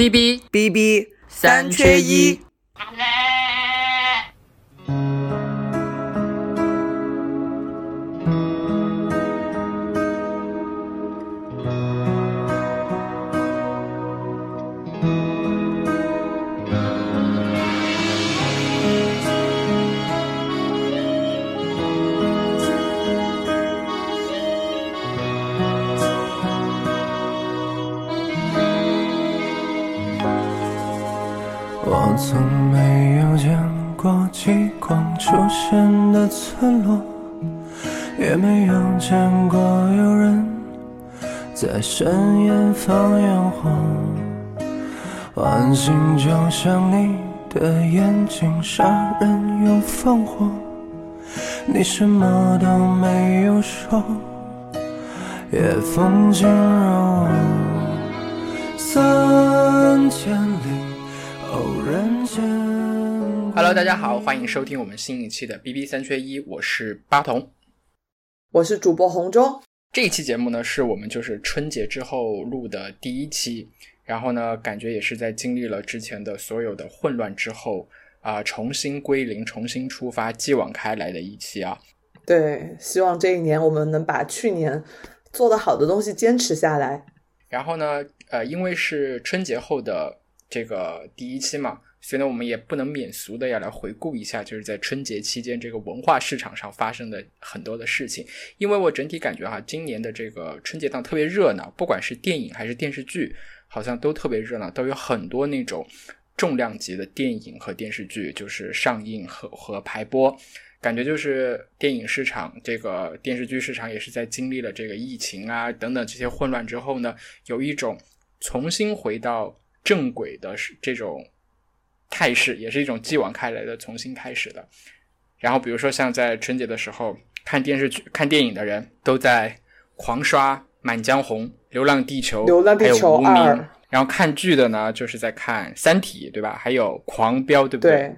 B B B B 三缺一。就像你的眼睛，杀人又放火。你什么都没有说，也风三千里。偶然间。Hello，大家好，欢迎收听我们新一期的 B B 三缺一，我是八童。我是主播红中，这一期节目呢，是我们就是春节之后录的第一期，然后呢，感觉也是在经历了之前的所有的混乱之后啊、重新归零、重新出发、继往开来的一期啊。对，希望这一年我们能把去年做的好的东西坚持下来。然后呢，呃，因为是春节后的这个第一期嘛，所以呢，我们也不能免俗的要来回顾一下，就是在春节期间这个文化市场上发生的很多的事情。因为我整体感觉哈，今年的这个春节档特别热闹，不管是电影还是电视剧，好像都特别热闹，都有很多那种重量级的电影和电视剧就是上映和和排播。感觉就是电影市场、这个电视剧市场也是在经历了这个疫情啊等等这些混乱之后呢，有一种重新回到正轨的这种态势，也是一种继往开来的重新开始的。然后比如说像在春节的时候看电视剧、看电影的人都在狂刷《满江红》《流浪地球》、流浪地球还有无名。然后看剧的呢，就是在看《三体》，对吧？还有《狂飙》，对不对，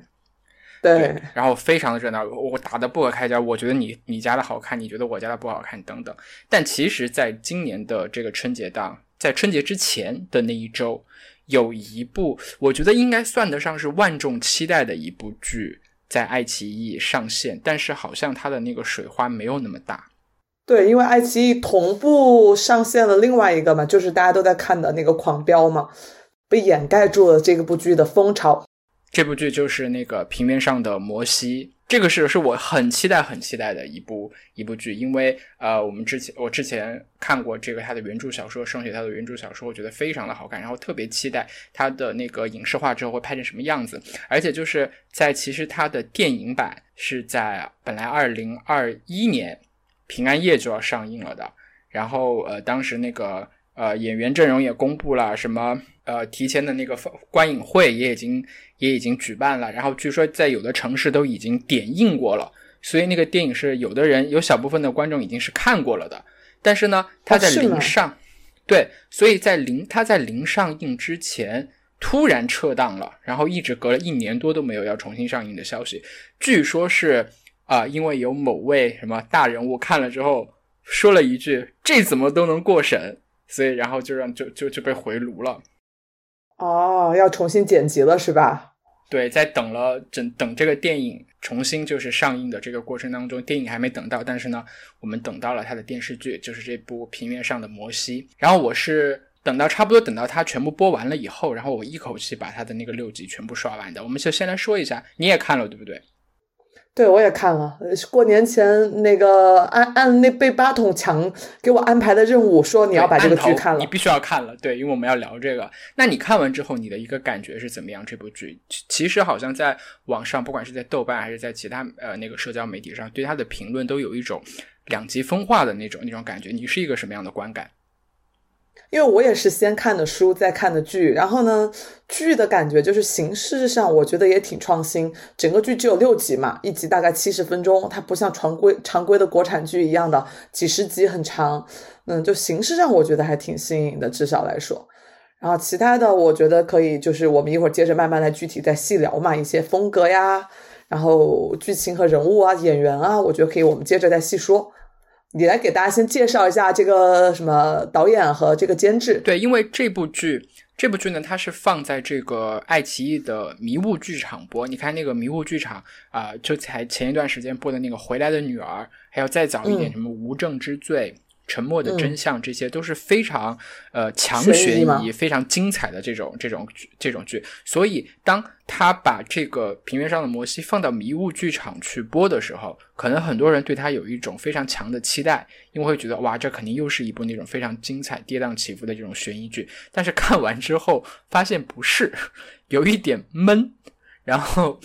对，然后非常的热闹，我打的不可开交。我觉得你你家的好看，你觉得我家的不好看，等等。但其实，在今年的这个春节档，在春节之前的那一周，有一部我觉得应该算得上是万众期待的一部剧，在爱奇艺上线，但是好像它的那个水花没有那么大。对，因为爱奇艺同步上线了另外一个嘛，就是大家都在看的那个《狂飙》嘛，被掩盖住了这个部剧的风潮。这部剧就是那个平面上的摩西，这个是是我很期待很期待的一部一部剧，因为呃，我们之前我之前看过这个他的原著小说，盛雪他的原著小说，我觉得非常的好看，然后特别期待他的那个影视化之后会拍成什么样子，而且就是在其实他的电影版是在本来二零二一年平安夜就要上映了的，然后呃，当时那个呃演员阵容也公布了，什么呃提前的那个放观影会也已经也已经举办了，然后据说在有的城市都已经点映过了，所以那个电影是有的人有小部分的观众已经是看过了的，但是呢，它在零上，对，所以在零它在零上映之前。突然撤档了，然后一直隔了一年多都没有要重新上映的消息。据说是啊、因为有某位什么大人物看了之后说了一句“这怎么都能过审”，所以然后就让就就就被回炉了。哦，要重新剪辑了是吧？对，在等了等等这个电影重新就是上映的这个过程当中，电影还没等到，但是呢，我们等到了它的电视剧，就是这部平原上的《摩西》。然后我是等到差不多等到它全部播完了以后，然后我一口气把它的那个六集全部刷完的。我们就先来说一下，你也看了对不对？对，我也看了。呃过年前那个按按那被八筒强给我安排的任务，说你要把这个剧看了你。必须要看了，对，因为我们要聊这个。那你看完之后，你的一个感觉是怎么样？这部剧其其实好像在网上，不管是在豆瓣还是在其他呃那个社交媒体上，对它的评论都有一种两极分化的那种那种感觉。你是一个什么样的观感？因为我也是先看的书，再看的剧，然后呢，剧的感觉就是形式上我觉得也挺创新。整个剧只有六集嘛，一集大概七十分钟，它不像常规常规的国产剧一样的几十集很长。嗯，就形式上我觉得还挺新颖的，至少来说。然后其他的我觉得可以，就是我们一会儿接着慢慢来具体再细聊嘛，一些风格呀，然后剧情和人物啊、演员啊，我觉得可以我们接着再细说。你来给大家先介绍一下这个什么导演和这个监制。对，因为这部剧，这部剧呢，它是放在这个爱奇艺的迷雾剧场播。你看那个迷雾剧场啊、就才前一段时间播的那个《回来的女儿》，还有再早一点嗯什么《无证之罪》。沉默的真相，这些都是非常呃强悬疑非常精彩的这种这种这种剧。所以，当他把这个平原上的摩西放到迷雾剧场去播的时候，可能很多人对他有一种非常强的期待，因为会觉得哇，这肯定又是一部那种非常精彩、跌宕起伏的这种悬疑剧。但是看完之后发现不是，有一点闷，然后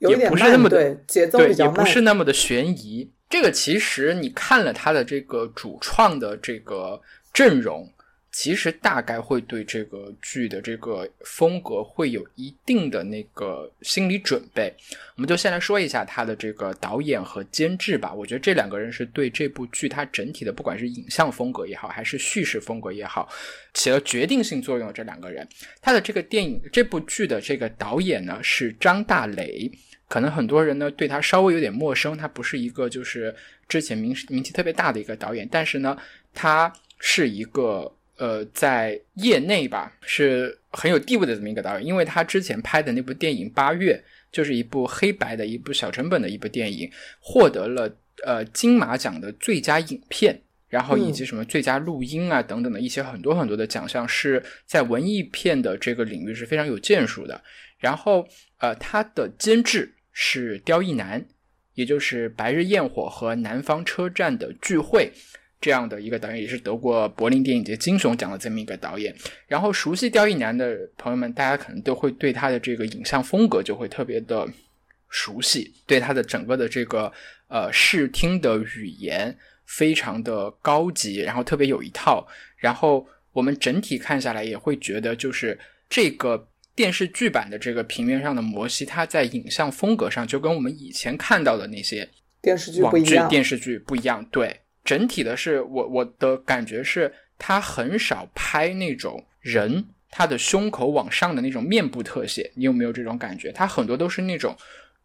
也不是那么的对，节奏对，也比较慢。不是那么的悬疑。这个其实你看了他的这个主创的这个阵容，其实大概会对这个剧的这个风格会有一定的那个心理准备。我们就先来说一下他的这个导演和监制吧。我觉得这两个人是对这部剧它整体的，不管是影像风格也好，还是叙事风格也好，起了决定性作用的这两个人。他的这个电影这部剧的这个导演呢是张大雷。可能很多人呢对他稍微有点陌生，他不是一个就是之前名名气特别大的一个导演，但是呢，他是一个呃在业内吧是很有地位的这么一个导演，因为他之前拍的那部电影《八月》就是一部黑白的一部小成本的一部电影，获得了呃金马奖的最佳影片。然后以及什么最佳录音啊等等的一些很多很多的奖项，是在文艺片的这个领域是非常有建树的。然后呃，他的监制是刁亦男，也就是《白日焰火》和《南方车站的聚会》这样的一个导演，也是得过柏林电影节金熊奖的这么一个导演。然后熟悉刁亦男的朋友们，大家可能都会对他的这个影像风格就会特别的熟悉，对他的整个的这个呃视听的语言非常的高级，然后特别有一套。然后我们整体看下来也会觉得，就是这个电视剧版的这个平面上的摩西，它在影像风格上就跟我们以前看到的那些电视剧不一样。电视剧不一样。对，整体的是我我的感觉是，他很少拍那种人他的胸口往上的那种面部特写，你有没有这种感觉？他很多都是那种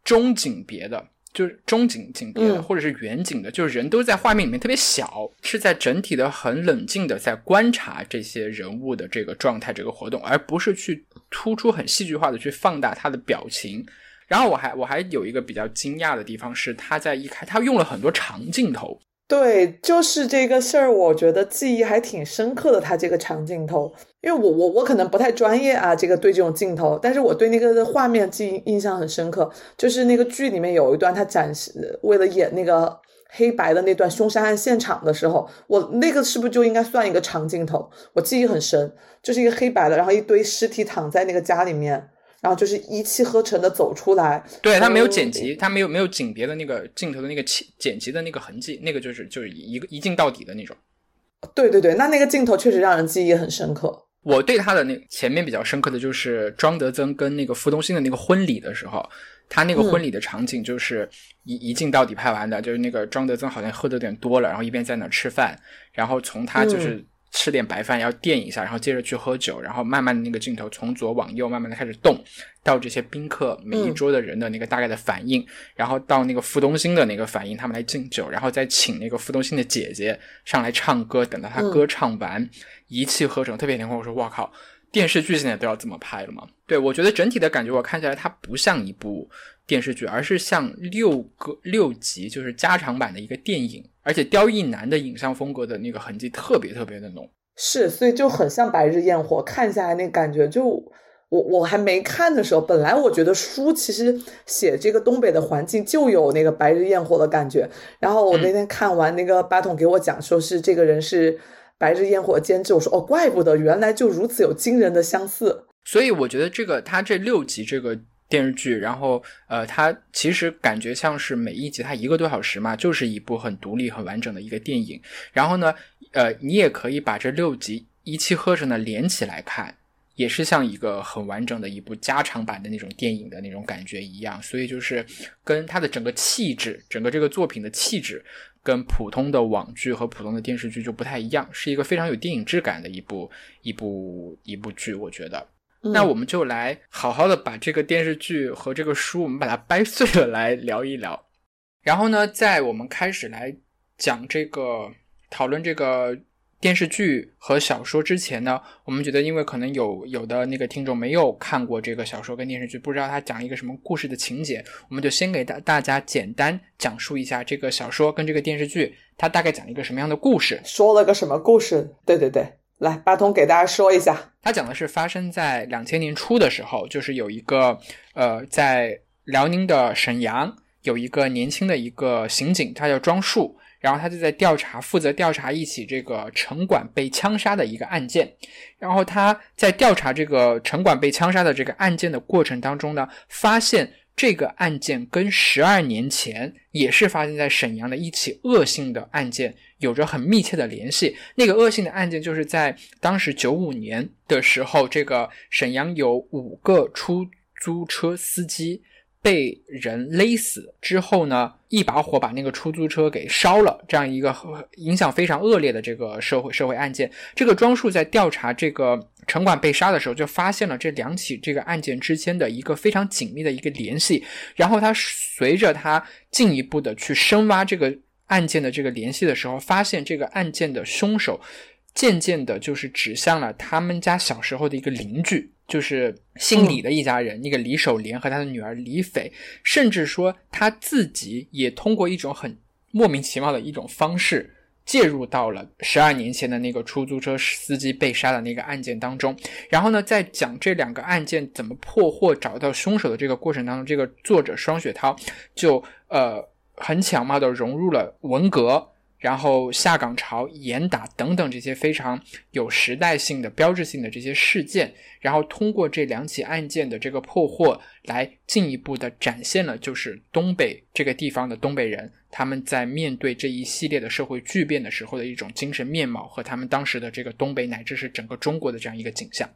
中景别的。就是中景景别或者是远景的，就是人都在画面里面特别小，是在整体的很冷静的在观察这些人物的这个状态、这个活动，而不是去突出很戏剧化的去放大他的表情。然后我还我还有一个比较惊讶的地方是，他在一开他用了很多长镜头，对，就是这个事儿，我觉得记忆还挺深刻的。他这个长镜头，因为我我我可能不太专业啊，这个对这种镜头，但是我对那个画面记忆印象很深刻。就是那个剧里面有一段，他展示为了演那个黑白的那段凶杀案现场的时候，我那个是不是就应该算一个长镜头？我记忆很深，就是一个黑白的，然后一堆尸体躺在那个家里面。然后就是一气呵成的走出来，对他没有嗯剪辑，他没有没有景别的那个镜头的那个切剪辑的那个痕迹，那个就是就是一个一镜到底的那种。对对对，那那个镜头确实让人记忆很深刻。我对他的那前面比较深刻的就是庄德增跟那个傅东兴的那个婚礼的时候，他那个婚礼的场景就是一、一镜到底拍完的，就是那个庄德增好像喝的有点多了，然后一边在那吃饭，然后从他就是吃点白饭要垫一下，然后接着去喝酒，然后慢慢的那个镜头从左往右慢慢的开始动，到这些宾客每一桌的人的那个大概的反应，然后到那个傅东兴的那个反应，他们来敬酒，然后再请那个傅东兴的姐姐上来唱歌，等到他歌唱完，一气呵成，特别连贯。我说哇靠，电视剧现在都要这么拍了吗？对我觉得整体的感觉，我看起来它不像一部电视剧，而是像六个六集，就是加长版的一个电影。而且刁亦男的影像风格的那个痕迹特别特别的浓。是，所以就很像《白日焰火》，看下来那感觉就，我我还没看的时候，本来我觉得书其实写这个东北的环境就有那个《白日焰火》的感觉，然后我那天看完那个八筒给我讲，说是这个人是《白日焰火》监制，我说哦，怪不得原来就如此有惊人的相似。所以我觉得这个他这六集这个电视剧，然后呃，它其实感觉像是每一集它一个多小时嘛，就是一部很独立、很完整的一个电影。然后呢，呃，你也可以把这六集一气呵成的连起来看，也是像一个很完整的一部加长版的那种电影的那种感觉一样。所以就是跟它的整个气质，整个这个作品的气质。跟普通的网剧和普通的电视剧就不太一样，是一个非常有电影质感的一部一部一部剧，我觉得。那我们就来好好的把这个电视剧和这个书，我们把它掰碎了来聊一聊。然后呢，在我们开始来讲这个讨论这个电视剧和小说之前呢，我们觉得，因为可能有有的那个听众没有看过这个小说跟电视剧，不知道它讲一个什么故事的情节，我们就先给大大家简单讲述一下这个小说跟这个电视剧，它大概讲一个什么样的故事。说了个什么故事？对对对，来，巴通给大家说一下。它讲的是发生在两千年初的时候，就是有一个呃，在辽宁的沈阳有一个年轻的一个刑警，他叫庄树，然后他就在调查，负责调查一起这个城管被枪杀的一个案件。然后他在调查这个城管被枪杀的这个案件的过程当中呢，发现这个案件跟十二年前也是发生在沈阳的一起恶性的案件有着很密切的联系。那个恶性的案件就是在当时九五年的时候，这个沈阳有五个出租车司机。被人勒死之后呢，一把火把那个出租车给烧了，这样一个影响非常恶劣的这个社会社会案件。这个庄树在调查这个城管被杀的时候，就发现了这两起这个案件之间的一个非常紧密的一个联系。然后他随着他进一步的去深挖这个案件的这个联系的时候，发现这个案件的凶手渐渐的就是指向了他们家小时候的一个邻居。就是姓李的一家人，那个李守莲和他的女儿李斐，甚至说他自己也通过一种很莫名其妙的一种方式介入到了十二年前的那个出租车司机被杀的那个案件当中。然后呢，在讲这两个案件怎么破获、找到凶手的这个过程当中，这个作者双雪涛就呃很巧妙的融入了文革。然后下岗潮、严打等等这些非常有时代性的、标志性的这些事件，然后通过这两起案件的这个破获，来进一步的展现了就是东北这个地方的东北人他们在面对这一系列的社会巨变的时候的一种精神面貌和他们当时的这个东北乃至是整个中国的这样一个景象。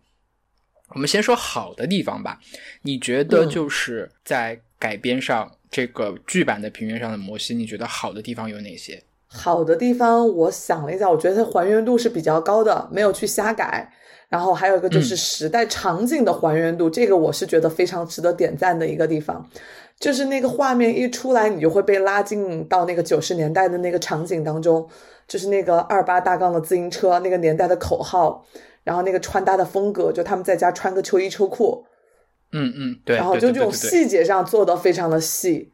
我们先说好的地方吧，你觉得就是在改编上这个剧版的平原上的摩西，你觉得好的地方有哪些？好的地方，我想了一下，我觉得它还原度是比较高的，没有去瞎改。然后还有一个就是时代场景的还原度，这个我是觉得非常值得点赞的一个地方。就是那个画面一出来，你就会被拉进到那个九十年代的那个场景当中，就是那个二八大杠的自行车，那个年代的口号，然后那个穿搭的风格，就他们在家穿个秋衣秋裤，嗯嗯，对，然后就这种细节上做的非常的细。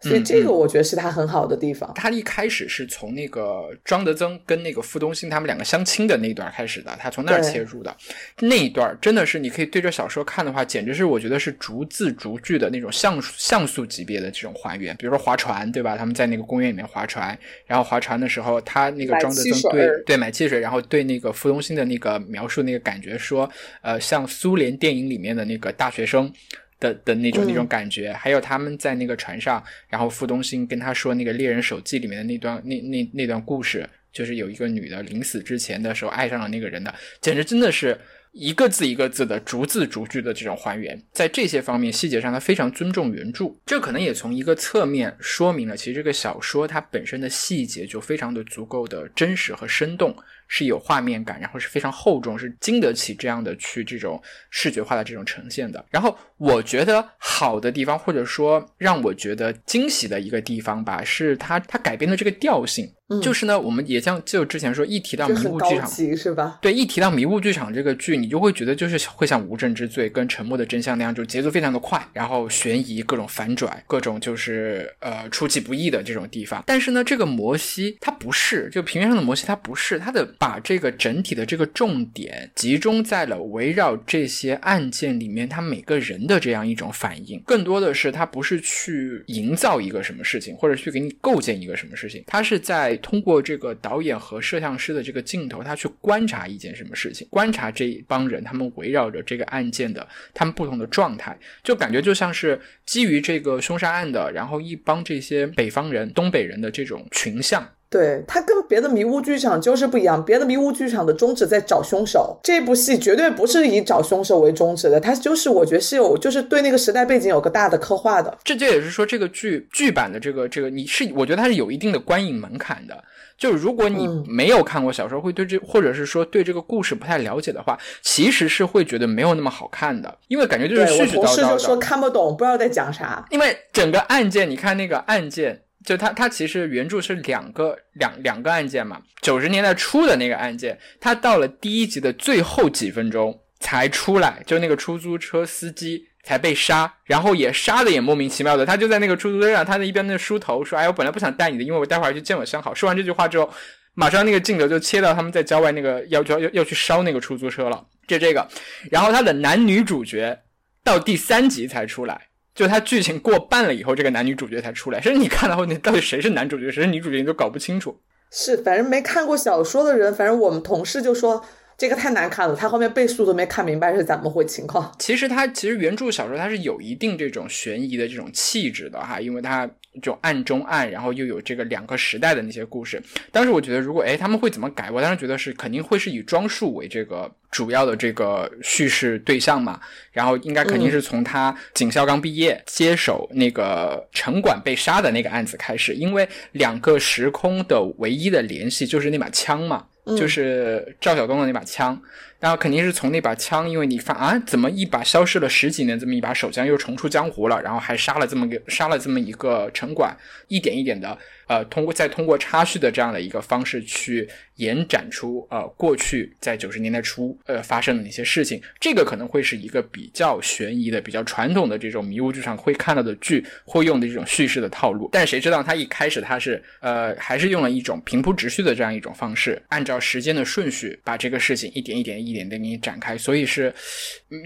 所以这个我觉得是他很好的地方。他一开始是从那个张德增跟那个傅东兴他们两个相亲的那一段开始的，他从那儿切入的那一段真的是你可以对着小说看的话，简直是我觉得是逐字逐句的那种像像素级别的这种还原。比如说划船，对吧？他们在那个公园里面划船，然后划船的时候，他那个张德增对对买汽水，然后对那个傅东兴的那个描述那个感觉说，呃，像苏联电影里面的那个大学生。的的那种那种感觉，还有他们在那个船上，然后傅东兴跟他说那个猎人手记里面的那段那那那段故事，就是有一个女的临死之前的时候爱上了那个人的，简直真的是一个字一个字的逐字逐句的这种还原，在这些方面细节上，他非常尊重原著，这可能也从一个侧面说明了，其实这个小说它本身的细节就非常的足够的真实和生动。是有画面感，然后是非常厚重，是经得起这样的去这种视觉化的这种呈现的。然后我觉得好的地方，或者说让我觉得惊喜的一个地方吧，是它它改编的这个调性。就是呢，我们也像就之前说，一提到迷雾剧场是吧？对，一提到迷雾剧场这个剧，你就会觉得就是会像《无证之罪》跟《沉默的真相》那样，就节奏非常的快，然后悬疑、各种反转、各种就是呃出其不意的这种地方。但是呢，这个摩西它不是，就平原上的摩西它不是，它的把这个整体的这个重点集中在了围绕这些案件里面，他每个人的这样一种反应，更多的是他不是去营造一个什么事情，或者去给你构建一个什么事情，他是在。通过这个导演和摄像师的这个镜头，他去观察一件什么事情，观察这一帮人，他们围绕着这个案件的他们不同的状态，就感觉就像是基于这个凶杀案的，然后一帮这些北方人、东北人的这种群像。对它跟别的迷雾剧场就是不一样，别的迷雾剧场的宗旨在找凶手，这部戏绝对不是以找凶手为宗旨的，它就是我觉得是有就是对那个时代背景有个大的刻画的。这这也是说这个剧剧版的这个这个你是我觉得它是有一定的观影门槛的，就是如果你没有看过小说，会对这或者是说对这个故事不太了解的话，其实是会觉得没有那么好看的，因为感觉就是絮絮叨叨的。说看不懂，不知道在讲啥。因为整个案件，你看那个案件。就他他其实原著是两个两两个案件嘛，九十年代初的那个案件，他到了第一集的最后几分钟才出来，就那个出租车司机才被杀，然后也杀的也莫名其妙的，他就在那个出租车上，他在一边那梳头说：“哎，我本来不想带你的，因为我待会儿去见我相好。”说完这句话之后，马上那个镜头就切到他们在郊外那个要要要要去烧那个出租车了，就这个，然后他的男女主角到第三集才出来。就他剧情过半了以后，这个男女主角才出来。所以你看到后，你到底谁是男主角，谁是女主角，你都搞不清楚。是，反正没看过小说的人，反正我们同事就说这个太难看了，他后面背书都没看明白是怎么回情况。其实他其实原著小说它是有一定这种悬疑的这种气质的哈，因为它。就暗中暗，然后又有这个两个时代的那些故事。当时我觉得，如果哎他们会怎么改？我当时觉得是肯定会是以装束为这个主要的这个叙事对象嘛。然后应该肯定是从他警校刚毕业接手那个城管被杀的那个案子开始，因为两个时空的唯一的联系就是那把枪嘛，就是赵晓东的那把枪。然后肯定是从那把枪，因为你发啊，怎么一把消失了十几年这么一把手枪又重出江湖了？然后还杀了这么个杀了这么一个城管，一点一点的呃，通过再通过插叙的这样的一个方式去延展出呃过去在九十年代初呃发生的那些事情，这个可能会是一个比较悬疑的、比较传统的这种迷雾剧场会看到的剧会用的这种叙事的套路。但谁知道他一开始他是呃还是用了一种平铺直叙的这样一种方式，按照时间的顺序把这个事情一点一点。一点的给你展开，所以是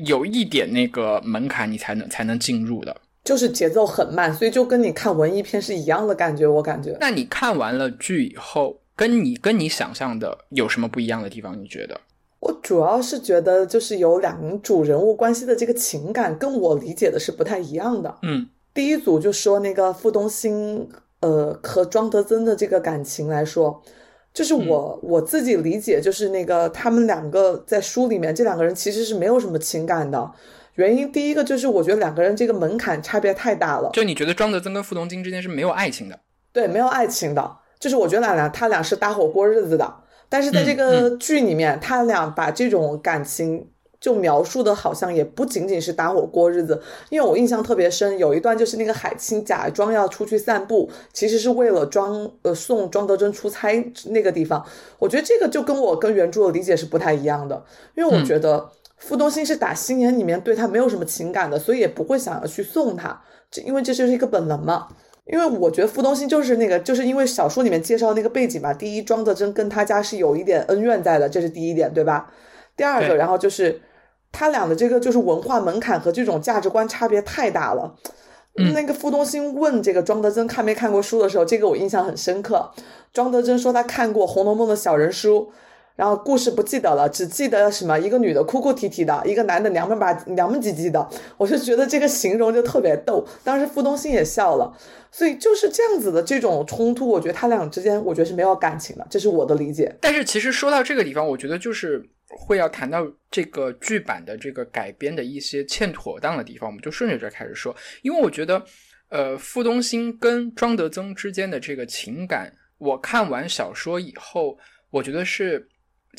有一点那个门槛，你才能才能进入的，就是节奏很慢，所以就跟你看文艺片是一样的感觉，我感觉。那你看完了剧以后，跟你跟你想象的有什么不一样的地方？你觉得？我主要是觉得，就是有两组人物关系的这个情感，跟我理解的是不太一样的。嗯，第一组就说那个傅东兴，呃，和庄德增的这个感情来说。就是我我自己理解，就是那个他们两个在书里面，这两个人其实是没有什么情感的。原因第一个就是我觉得两个人这个门槛差别太大了。就你觉得庄德增跟傅东京之间是没有爱情的？对，没有爱情的。就是我觉得俩他俩是搭伙过日子的，但是在这个剧里面，他俩把这种感情。就描述的好像也不仅仅是搭伙过日子，因为我印象特别深，有一段就是那个海清假装要出去散步，其实是为了装呃送庄德珍出差那个地方。我觉得这个就跟我跟原著的理解是不太一样的，因为我觉得傅东心是打心眼里面对他没有什么情感的，所以也不会想要去送他，这因为这就是一个本能嘛。因为我觉得傅东心就是那个，就是因为小说里面介绍那个背景嘛，第一庄德珍跟他家是有一点恩怨在的，这是第一点，对吧？第二个，然后就是。他俩的这个就是文化门槛和这种价值观差别太大了。那个傅东心问这个庄德珍看没看过书的时候，这个我印象很深刻。庄德珍说他看过《红楼梦》的小人书，然后故事不记得了，只记得什么一个女的哭哭啼啼的，一个男的娘们吧娘们唧唧的。我就觉得这个形容就特别逗，当时傅东兴也笑了。所以就是这样子的这种冲突，我觉得他俩之间，我觉得是没有感情的，这是我的理解。但是其实说到这个地方，我觉得就是。会要谈到这个剧版的这个改编的一些欠妥当的地方，我们就顺着这开始说。因为我觉得，呃，傅东兴跟庄德增之间的这个情感，我看完小说以后，我觉得是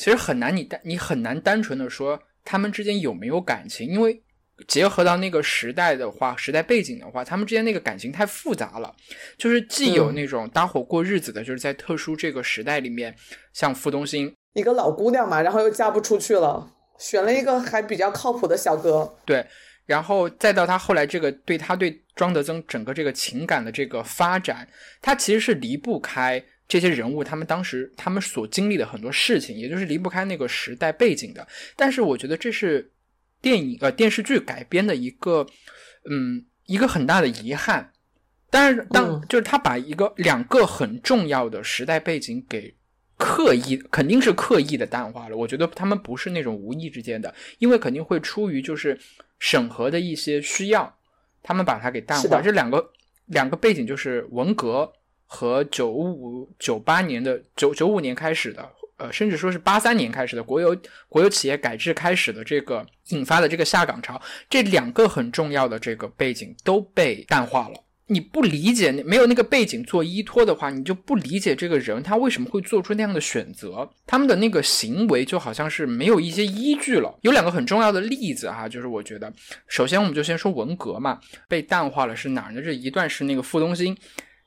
其实很难，你单你很难单纯的说他们之间有没有感情，因为结合到那个时代的话，时代背景的话，他们之间那个感情太复杂了，就是既有那种搭伙过日子的，就是在特殊这个时代里面，像傅东兴。一个老姑娘嘛，然后又嫁不出去了，选了一个还比较靠谱的小哥。对，然后再到他后来这个对他对庄德增整个这个情感的这个发展，他其实是离不开这些人物他们当时他们所经历的很多事情，也就是离不开那个时代背景的。但是我觉得这是电影呃电视剧改编的一个嗯一个很大的遗憾。但是当就是他把一个两个很重要的时代背景给。刻意肯定是刻意的淡化了，我觉得他们不是那种无意之间的，因为肯定会出于就是审核的一些需要，他们把它给淡化。这两个两个背景就是文革和九五九八年的九九五年开始的，呃，甚至说是八三年开始的国有国有企业改制开始的这个引发的这个下岗潮，这两个很重要的这个背景都被淡化了。你不理解，没有那个背景做依托的话，你就不理解这个人他为什么会做出那样的选择。他们的那个行为就好像是没有一些依据了。有两个很重要的例子哈，就是我觉得，首先我们就先说文革嘛，被淡化了是哪儿呢？这一段是那个傅东兴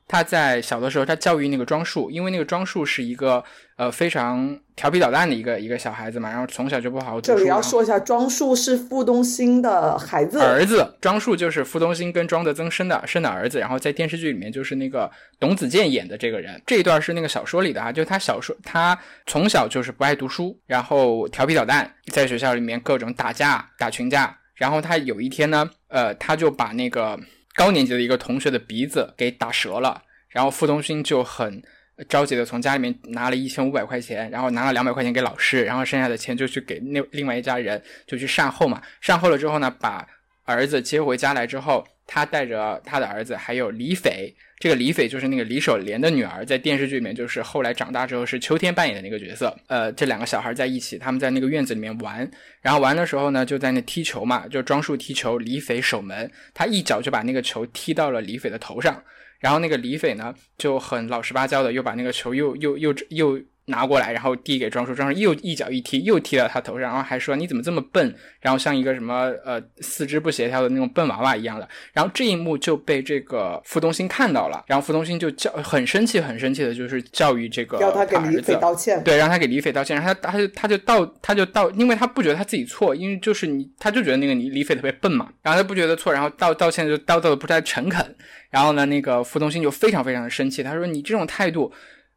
他在小的时候，他教育那个庄树，因为那个庄树是一个呃非常调皮捣蛋的一个一个小孩子嘛，然后从小就不好好读书。这里要说一下，庄树是傅东兴的孩子，儿子庄树就是傅东兴跟庄德增生的生的儿子，然后在电视剧里面就是那个董子健演的这个人。这一段是那个小说里的啊，就他小说他从小就是不爱读书，然后调皮捣蛋，在学校里面各种打架打群架，然后他有一天呢，呃，他就把那个。高年级的一个同学的鼻子给打折了，然后傅东勋就很着急的从家里面拿了一千五百块钱，然后拿了两百块钱给老师，然后剩下的钱就去给那另外一家人就去善后嘛。善后了之后呢，把儿子接回家来之后，他带着他的儿子还有李斐。这个李斐就是那个李守莲的女儿，在电视剧里面就是后来长大之后是秋天扮演的那个角色。呃，这两个小孩在一起，他们在那个院子里面玩，然后玩的时候呢，就在那踢球嘛，就装束踢球。李斐守门，他一脚就把那个球踢到了李斐的头上，然后那个李斐呢就很老实巴交的，又把那个球又又又又。拿过来，然后递给庄叔，庄叔又一脚一踢，又踢到他头上，然后还说你怎么这么笨，然后像一个什么呃四肢不协调的那种笨娃娃一样的。然后这一幕就被这个傅东兴看到了，然后傅东兴就教很生气，很生气的，就是教育这个要他给李斐道歉，对，让他给李斐道歉。然后他他就他就道他就道，因为他不觉得他自己错，因为就是你他就觉得那个李李斐特别笨嘛，然后他不觉得错，然后道道歉就道道的不太诚恳。然后呢，那个傅东兴就非常非常的生气，他说你这种态度，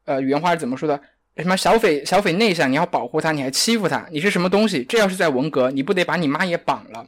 呃，原话是怎么说的？什么小匪小匪内向，你要保护他，你还欺负他，你是什么东西？这要是在文革，你不得把你妈也绑了？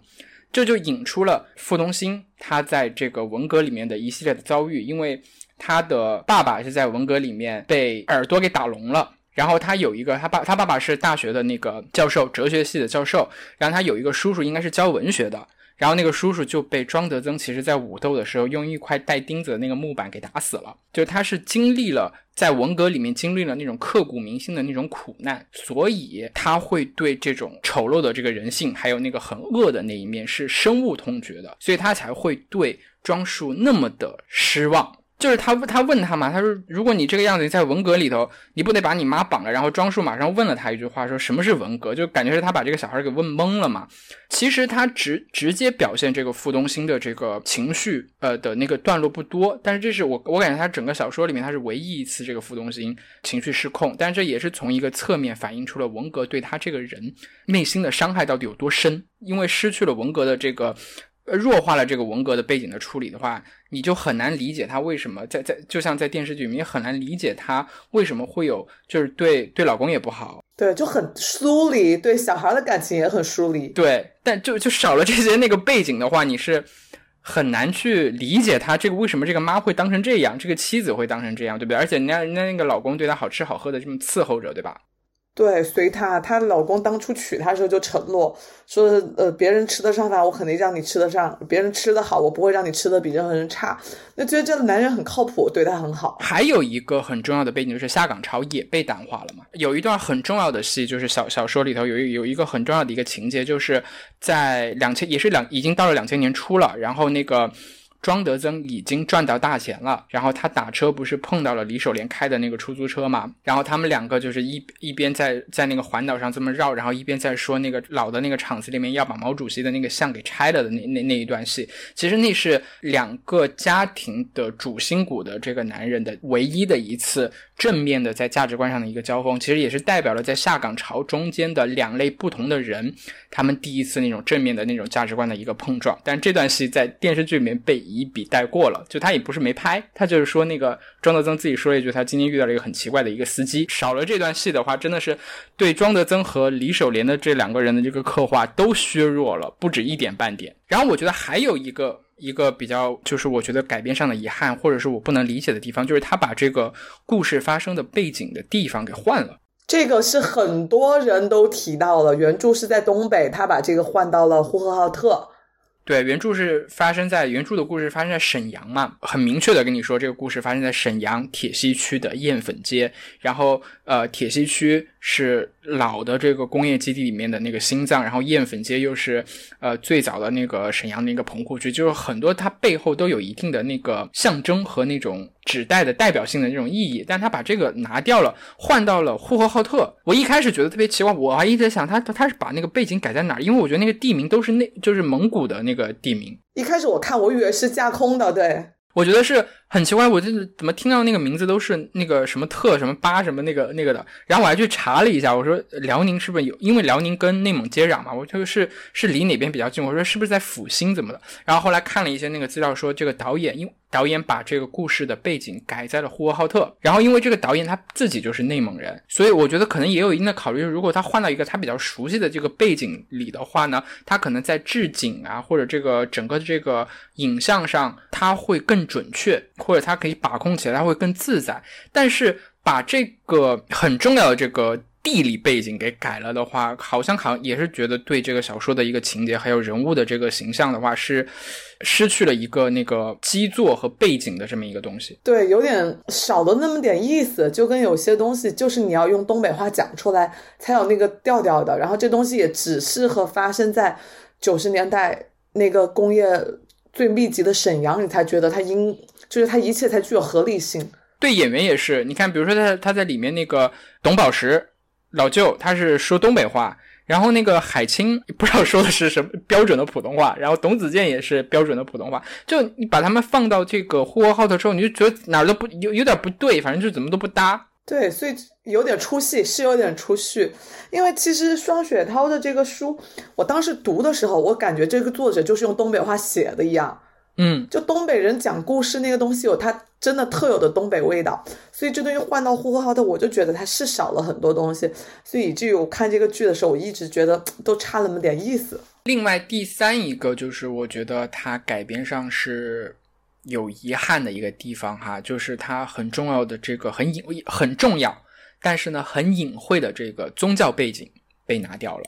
这就引出了傅东兴他在这个文革里面的一系列的遭遇，因为他的爸爸是在文革里面被耳朵给打聋了，然后他有一个他爸他爸爸是大学的那个教授，哲学系的教授，然后他有一个叔叔应该是教文学的。然后那个叔叔就被庄德增其实在武斗的时候用一块带钉子的那个木板给打死了。就他是经历了在文革里面经历了那种刻骨铭心的那种苦难，所以他会对这种丑陋的这个人性，还有那个很恶的那一面是深恶痛绝的，所以他才会对庄树那么的失望。就是他他问他嘛，他说如果你这个样子在文革里头，你不得把你妈绑了？然后庄树马上问了他一句话，说什么是文革？就感觉是他把这个小孩给问懵了嘛。其实他直直接表现这个傅东兴的这个情绪，呃的那个段落不多，但是这是我我感觉他整个小说里面他是唯一一次这个傅东兴情绪失控，但是这也是从一个侧面反映出了文革对他这个人内心的伤害到底有多深，因为失去了文革的这个。弱化了这个文革的背景的处理的话，你就很难理解他为什么在在，就像在电视剧里面也很难理解他为什么会有，就是对对老公也不好，对，就很疏离，对小孩的感情也很疏离，对，但就就少了这些那个背景的话，你是很难去理解他这个为什么这个妈会当成这样，这个妻子会当成这样，对不对？而且人家人家那个老公对她好吃好喝的这么伺候着，对吧？对，随她，她老公当初娶她时候就承诺说，呃，别人吃得上饭，我肯定让你吃得上；别人吃得好，我不会让你吃的比任何人差。那觉得这个男人很靠谱，对她很好。还有一个很重要的背景就是下岗潮也被淡化了嘛。有一段很重要的戏，就是小小说里头有有一个很重要的一个情节，就是在两千也是两已经到了两千年初了，然后那个。庄德增已经赚到大钱了，然后他打车不是碰到了李守莲开的那个出租车嘛？然后他们两个就是一一边在在那个环岛上这么绕，然后一边在说那个老的那个厂子里面要把毛主席的那个像给拆了的那那那一段戏。其实那是两个家庭的主心骨的这个男人的唯一的一次正面的在价值观上的一个交锋，其实也是代表了在下岗潮中间的两类不同的人，他们第一次那种正面的那种价值观的一个碰撞。但这段戏在电视剧里面被。一笔带过了，就他也不是没拍，他就是说那个庄德增自己说了一句，他今天遇到了一个很奇怪的一个司机。少了这段戏的话，真的是对庄德增和李守廉的这两个人的这个刻画都削弱了，不止一点半点。然后我觉得还有一个一个比较，就是我觉得改编上的遗憾，或者是我不能理解的地方，就是他把这个故事发生的背景的地方给换了。这个是很多人都提到了，原著是在东北，他把这个换到了呼和浩特。对，原著是发生在原著的故事发生在沈阳嘛，很明确的跟你说，这个故事发生在沈阳铁西区的燕粉街，然后呃，铁西区是。老的这个工业基地里面的那个心脏，然后燕粉街又是呃最早的那个沈阳的一个棚户区，就是很多它背后都有一定的那个象征和那种指代的代表性的那种意义。但他把这个拿掉了，换到了呼和浩特。我一开始觉得特别奇怪，我还一直在想他他是把那个背景改在哪儿，因为我觉得那个地名都是那就是蒙古的那个地名。一开始我看我以为是架空的，对。我觉得是很奇怪，我就是怎么听到那个名字都是那个什么特什么巴什么那个那个的，然后我还去查了一下，我说辽宁是不是有？因为辽宁跟内蒙接壤嘛，我就是是离哪边比较近？我说是不是在阜新怎么的？然后后来看了一些那个资料，说这个导演因。导演把这个故事的背景改在了呼和浩特，然后因为这个导演他自己就是内蒙人，所以我觉得可能也有一定的考虑。如果他换到一个他比较熟悉的这个背景里的话呢，他可能在置景啊，或者这个整个这个影像上，他会更准确，或者他可以把控起来，他会更自在。但是把这个很重要的这个。地理背景给改了的话，好像好像也是觉得对这个小说的一个情节还有人物的这个形象的话，是失去了一个那个基座和背景的这么一个东西。对，有点少了那么点意思，就跟有些东西就是你要用东北话讲出来才有那个调调的。然后这东西也只适合发生在九十年代那个工业最密集的沈阳，你才觉得它应就是它一切才具有合理性。对演员也是，你看，比如说他他在里面那个董宝石。老舅他是说东北话，然后那个海清不知道说的是什么标准的普通话，然后董子健也是标准的普通话，就你把他们放到这个呼和浩特之后，你就觉得哪儿都不有有点不对，反正就怎么都不搭。对，所以有点出戏，是有点出戏。因为其实双雪涛的这个书，我当时读的时候，我感觉这个作者就是用东北话写的一样。嗯，就东北人讲故事那个东西有它真的特有的东北味道，所以这东西换到呼和浩特，我就觉得它是少了很多东西，所以以至于我看这个剧的时候，我一直觉得都差那么点意思。另外第三一个就是我觉得它改编上是有遗憾的一个地方哈，就是它很重要的这个很隐很重要，但是呢很隐晦的这个宗教背景被拿掉了，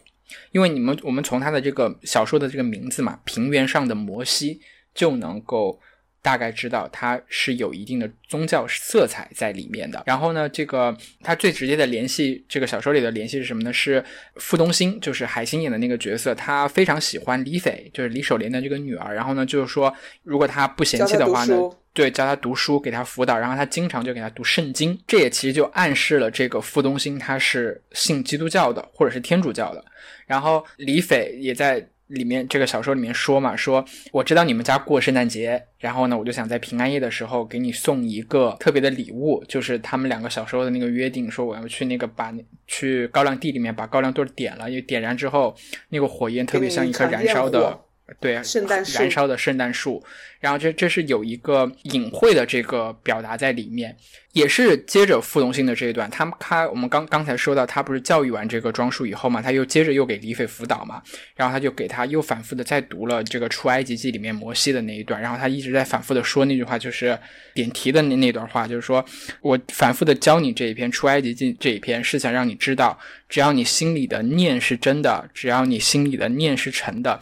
因为你们我们从它的这个小说的这个名字嘛，平原上的摩西。就能够大概知道它是有一定的宗教色彩在里面的。然后呢，这个它最直接的联系，这个小说里的联系是什么呢？是傅东兴，就是海星演的那个角色，他非常喜欢李斐，就是李守莲的这个女儿。然后呢，就是说如果他不嫌弃的话呢，对，教他读书，给他辅导，然后他经常就给他读圣经。这也其实就暗示了这个傅东兴他是信基督教的，或者是天主教的。然后李斐也在。里面这个小说里面说嘛，说我知道你们家过圣诞节，然后呢，我就想在平安夜的时候给你送一个特别的礼物，就是他们两个小时候的那个约定，说我要去那个把去高粱地里面把高粱垛点了，因为点燃之后那个火焰特别像一颗燃烧的。对啊，圣诞树。燃烧的圣诞树，然后这这是有一个隐晦的这个表达在里面，也是接着傅东兴的这一段，他们他我们刚刚才说到，他不是教育完这个庄树以后嘛，他又接着又给李斐辅导嘛，然后他就给他又反复的再读了这个出埃及记里面摩西的那一段，然后他一直在反复的说那句话，就是点题的那那段话，就是说我反复的教你这一篇出埃及记这一篇，是想让你知道，只要你心里的念是真的，只要你心里的念是诚的。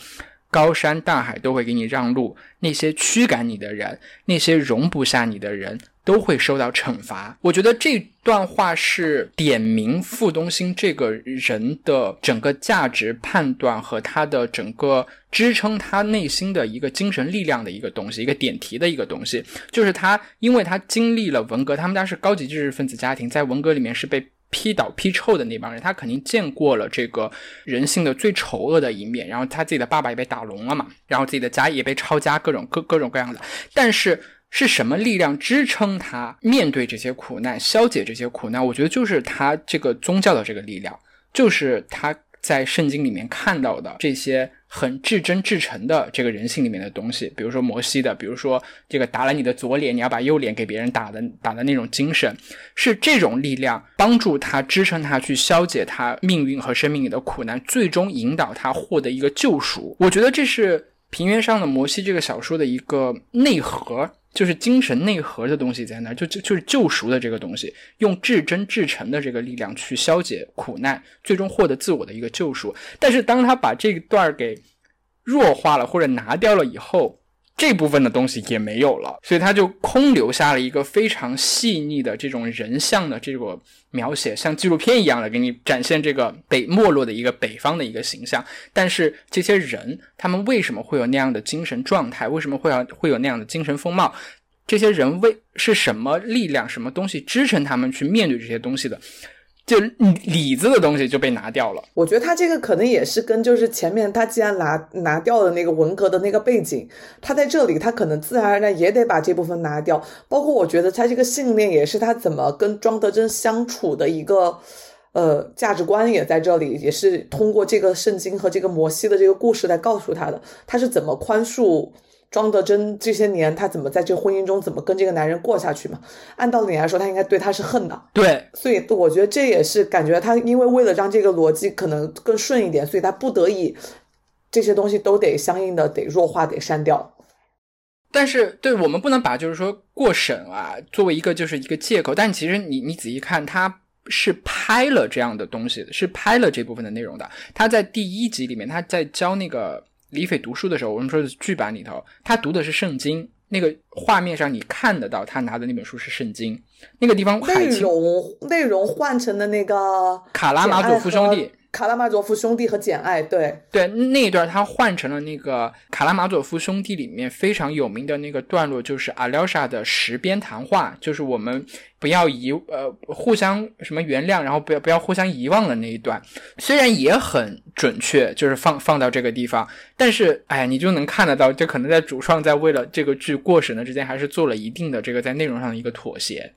高山大海都会给你让路，那些驱赶你的人，那些容不下你的人，都会受到惩罚。我觉得这段话是点明傅东兴这个人的整个价值判断和他的整个支撑他内心的一个精神力量的一个东西，一个点题的一个东西，就是他，因为他经历了文革，他们家是高级知识分子家庭，在文革里面是被。批倒批臭的那帮人，他肯定见过了这个人性的最丑恶的一面。然后他自己的爸爸也被打聋了嘛，然后自己的家也被抄家，各种各各种各样的。但是是什么力量支撑他面对这些苦难，消解这些苦难？我觉得就是他这个宗教的这个力量，就是他在圣经里面看到的这些。很至真至诚的这个人性里面的东西，比如说摩西的，比如说这个打了你的左脸，你要把右脸给别人打的打的那种精神，是这种力量帮助他支撑他去消解他命运和生命里的苦难，最终引导他获得一个救赎。我觉得这是平原上的摩西这个小说的一个内核。就是精神内核的东西在那儿，就就就是救赎的这个东西，用至真至诚的这个力量去消解苦难，最终获得自我的一个救赎。但是当他把这一段给弱化了或者拿掉了以后，这部分的东西也没有了，所以他就空留下了一个非常细腻的这种人像的这个描写，像纪录片一样的给你展现这个北没落的一个北方的一个形象。但是这些人，他们为什么会有那样的精神状态？为什么会要会有那样的精神风貌？这些人为是什么力量、什么东西支撑他们去面对这些东西的？就里子的东西就被拿掉了。我觉得他这个可能也是跟就是前面他既然拿拿掉了那个文革的那个背景，他在这里他可能自然而然也得把这部分拿掉。包括我觉得他这个信念也是他怎么跟庄德珍相处的一个呃价值观也在这里，也是通过这个圣经和这个摩西的这个故事来告诉他的，他是怎么宽恕。庄德珍这些年，他怎么在这个婚姻中怎么跟这个男人过下去嘛？按道理来说，他应该对他是恨的。对，所以我觉得这也是感觉他因为为了让这个逻辑可能更顺一点，所以他不得已这些东西都得相应的得弱化，得删掉。但是，对我们不能把就是说过审啊作为一个就是一个借口。但其实你你仔细看，他是拍了这样的东西，是拍了这部分的内容的。他在第一集里面，他在教那个。李斐读书的时候，我们说的剧版里头，他读的是圣经。那个画面上你看得到，他拿的那本书是圣经。那个地方内容内容换成的那个卡拉马佐夫兄弟。卡拉马佐夫兄弟和简爱，对对，那一段他换成了那个卡拉马佐夫兄弟里面非常有名的那个段落，就是阿廖沙的十边谈话，就是我们不要遗呃互相什么原谅，然后不要不要互相遗忘的那一段，虽然也很准确，就是放放到这个地方，但是哎，你就能看得到，这可能在主创在为了这个剧过审的之间，还是做了一定的这个在内容上的一个妥协。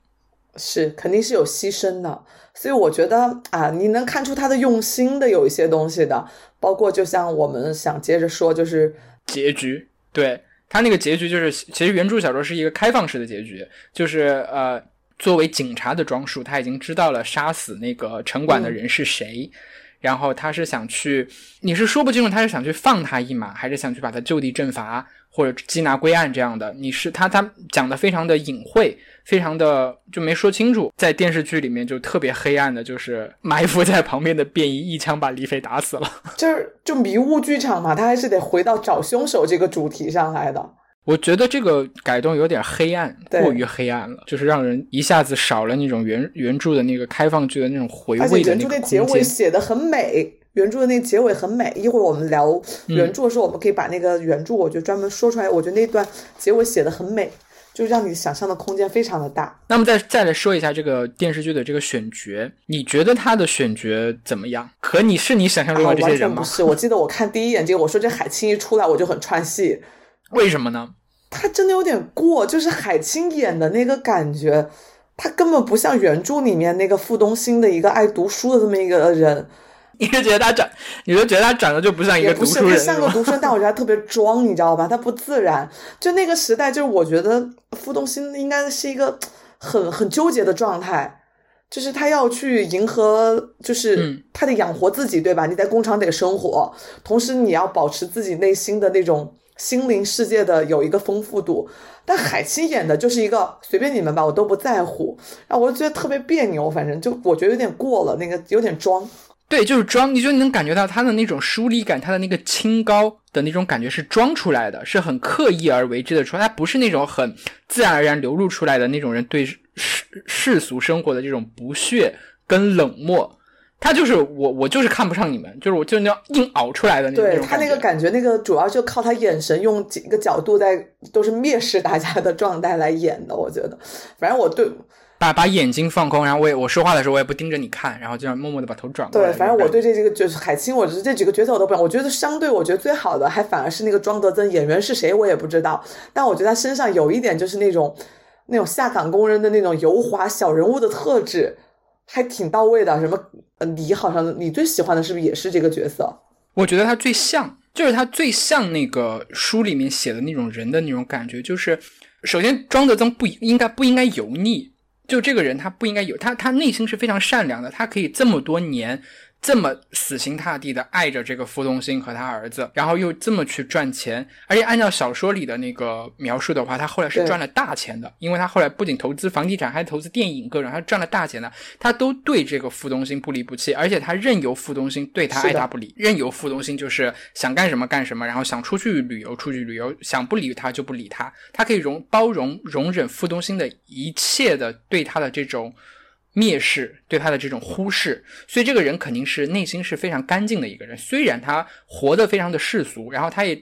是，肯定是有牺牲的，所以我觉得啊，你能看出他的用心的有一些东西的，包括就像我们想接着说，就是结局，对他那个结局就是，其实原著小说是一个开放式的结局，就是呃，作为警察的庄树，他已经知道了杀死那个城管的人是谁，然后他是想去，你是说不清楚他是想去放他一马，还是想去把他就地正法或者缉拿归案这样的，你是他他讲的非常的隐晦。非常的就没说清楚，在电视剧里面就特别黑暗的，就是埋伏在旁边的便衣一枪把李飞打死了。就是就迷雾剧场嘛，他还是得回到找凶手这个主题上来的。我觉得这个改动有点黑暗，过于黑暗了，就是让人一下子少了那种原原著的那个开放剧的那种回味的那个原著的结尾写的很美，原著的那个结尾很美。一会儿我们聊原著的时候，我们可以把那个原著，我就专门说出来。我觉得那段结尾写的很美。就让你想象的空间非常的大。那么再再来说一下这个电视剧的这个选角，你觉得他的选角怎么样？可你是你想象中的这些人吗？不是，我记得我看第一眼这个，我说这海清一出来我就很串戏。为什么呢？他真的有点过，就是海清演的那个感觉，他根本不像原著里面那个傅东兴的一个爱读书的这么一个人。你就觉得他长，你就觉得他长得就不像一个读书人，像个读书人，但我觉得他特别装，你知道吧？他不自然。就那个时代，就是我觉得傅东兴应该是一个很很纠结的状态，就是他要去迎合，就是他得养活自己，对吧？你在工厂得生活，同时你要保持自己内心的那种心灵世界的有一个丰富度。但海清演的就是一个随便你们吧，我都不在乎，然后我就觉得特别别扭，反正就我觉得有点过了，那个有点装。对，就是装，你就能感觉到他的那种疏离感，他的那个清高的那种感觉是装出来的，是很刻意而为之的出来，他不是那种很自然而然流露出来的那种人对世世俗生活的这种不屑跟冷漠，他就是我，我就是看不上你们，就是我就那样硬熬出来的那种。对他那个感觉，那个主要就靠他眼神，用几个角度在都是蔑视大家的状态来演的，我觉得，反正我对。把把眼睛放空，然后我也我说话的时候我也不盯着你看，然后就默默的把头转过来。对，反正我对这几个就是海清，我这几个角色我都不。我觉得相对我觉得最好的还反而是那个庄德增，演员是谁我也不知道，但我觉得他身上有一点就是那种那种下岗工人的那种油滑小人物的特质，还挺到位的。什么？你好像你最喜欢的是不是也是这个角色？我觉得他最像，就是他最像那个书里面写的那种人的那种感觉。就是首先庄德增不应该不应该油腻。就这个人，他不应该有他，他内心是非常善良的，他可以这么多年。这么死心塌地的爱着这个傅东兴和他儿子，然后又这么去赚钱，而且按照小说里的那个描述的话，他后来是赚了大钱的，因为他后来不仅投资房地产，还投资电影各种，他赚了大钱的，他都对这个傅东兴不离不弃，而且他任由傅东兴对他爱答不理，任由傅东兴就是想干什么干什么，然后想出去旅游出去旅游，想不理他就不理他，他可以容包容容忍傅东兴的一切的对他的这种。蔑视对他的这种忽视，所以这个人肯定是内心是非常干净的一个人。虽然他活得非常的世俗，然后他也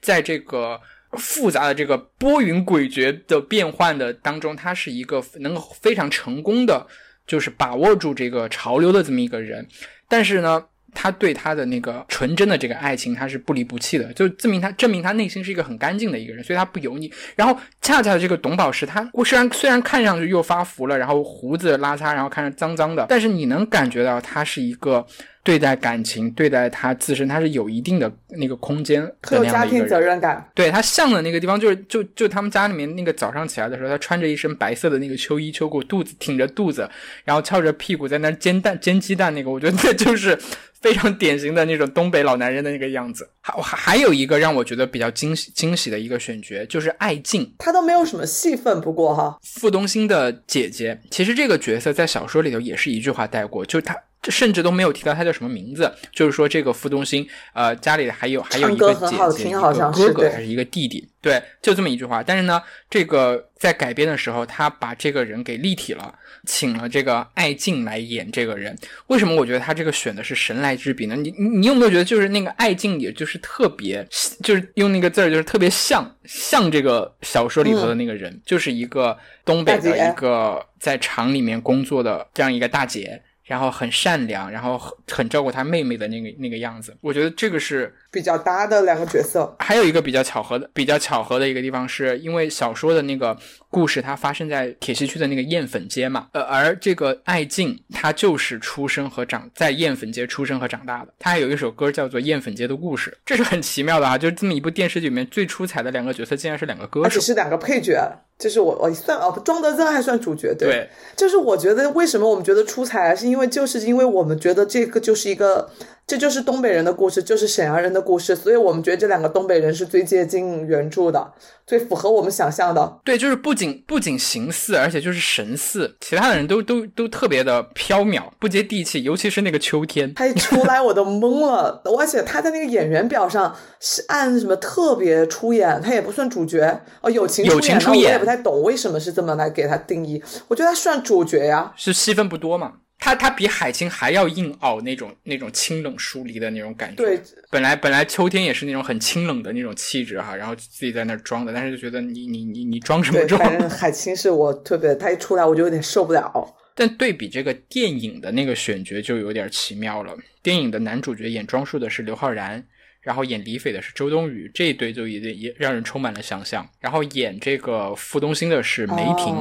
在这个复杂的这个波云诡谲的变换的当中，他是一个能够非常成功的。就是把握住这个潮流的这么一个人，但是呢。他对他的那个纯真的这个爱情，他是不离不弃的，就证明他证明他内心是一个很干净的一个人，所以他不油腻。然后恰恰这个董宝石，他虽然虽然看上去又发福了，然后胡子拉碴，然后看着脏脏的，但是你能感觉到他是一个对待感情、对待他自身，他是有一定的那个空间的有家庭责任感。对他像的那个地方，就是就就他们家里面那个早上起来的时候，他穿着一身白色的那个秋衣秋裤，肚子挺着肚子，然后翘着屁股在那煎蛋煎鸡蛋，那个我觉得这就是。非常典型的那种东北老男人的那个样子，还还还有一个让我觉得比较惊喜惊喜的一个选角，就是艾静，她都没有什么戏份，不过哈，傅东兴的姐姐，其实这个角色在小说里头也是一句话带过，就是她。甚至都没有提到他叫什么名字，就是说这个傅东兴，呃，家里还有还有一个姐姐，一个哥哥还是一个弟弟，对，就这么一句话。但是呢，这个在改编的时候，他把这个人给立体了，请了这个艾静来演这个人。为什么我觉得他这个选的是神来之笔呢？你你你有没有觉得就是那个艾静，也就是特别，就是用那个字儿，就是特别像像这个小说里头的那个人，就是一个东北的一个在厂里面工作的这样一个大姐。然后很善良，然后很很照顾他妹妹的那个那个样子，我觉得这个是比较搭的两个角色。还有一个比较巧合的、比较巧合的一个地方，是因为小说的那个故事它发生在铁西区的那个艳粉街嘛，呃，而这个艾静她就是出生和长在艳粉街出生和长大的。她还有一首歌叫做《艳粉街的故事》，这是很奇妙的啊！就是这么一部电视剧里面最出彩的两个角色，竟然是两个歌手，而且是两个配角。就是我我算哦，庄德增还算主角对，就是我觉得为什么我们觉得出彩，是因为就是因为我们觉得这个就是一个。这就是东北人的故事，就是沈阳人的故事，所以我们觉得这两个东北人是最接近原著的，最符合我们想象的。对，就是不仅不仅形似，而且就是神似，其他的人都都都特别的飘渺，不接地气，尤其是那个秋天，他一出来我都懵了，而且他在那个演员表上是按什么特别出演，他也不算主角哦，友情友情出演，不太懂为什么是这么来给他定义，我觉得他算主角呀，是戏份不多嘛。他他比海清还要硬凹那种那种清冷疏离的那种感觉。对，本来本来秋天也是那种很清冷的那种气质哈，然后自己在那装的，但是就觉得你你你你装什么装？反正海清是我特别，他一出来我就有点受不了。但对比这个电影的那个选角就有点奇妙了。电影的男主角演庄树的是刘昊然，然后演李斐的是周冬雨，这一对就也也让人充满了想象。然后演这个傅东兴的是梅婷。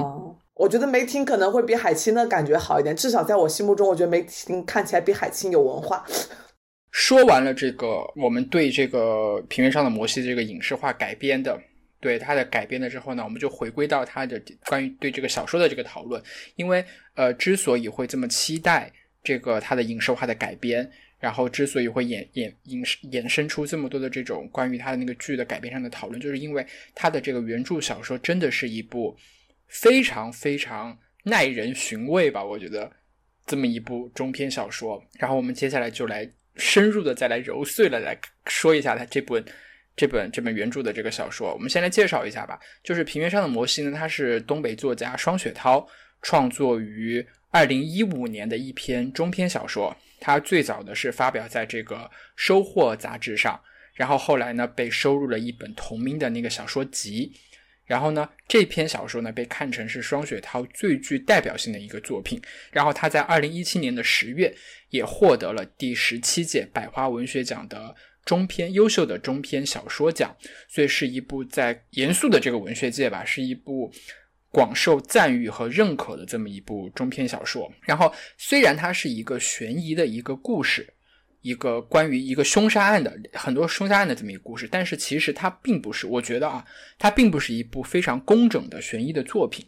我觉得梅婷可能会比海清的感觉好一点，至少在我心目中，我觉得梅婷看起来比海清有文化。说完了这个，我们对这个《平原上的摩西》这个影视化改编的，对它的改编了之后呢，我们就回归到它的关于对这个小说的这个讨论。因为呃，之所以会这么期待这个它的影视化的改编，然后之所以会衍衍引衍生出这么多的这种关于它的那个剧的改编上的讨论，就是因为它的这个原著小说真的是一部。非常非常耐人寻味吧，我觉得这么一部中篇小说。然后我们接下来就来深入的再来揉碎了来说一下它这本这本这本原著的这个小说。我们先来介绍一下吧，就是《平原上的摩西》呢，它是东北作家双雪涛创作于二零一五年的一篇中篇小说。它最早的是发表在这个《收获》杂志上，然后后来呢被收入了一本同名的那个小说集。然后呢，这篇小说呢被看成是双雪涛最具代表性的一个作品。然后他在二零一七年的十月也获得了第十七届百花文学奖的中篇优秀的中篇小说奖，所以是一部在严肃的这个文学界吧，是一部广受赞誉和认可的这么一部中篇小说。然后虽然它是一个悬疑的一个故事。一个关于一个凶杀案的很多凶杀案的这么一个故事，但是其实它并不是，我觉得啊，它并不是一部非常工整的悬疑的作品，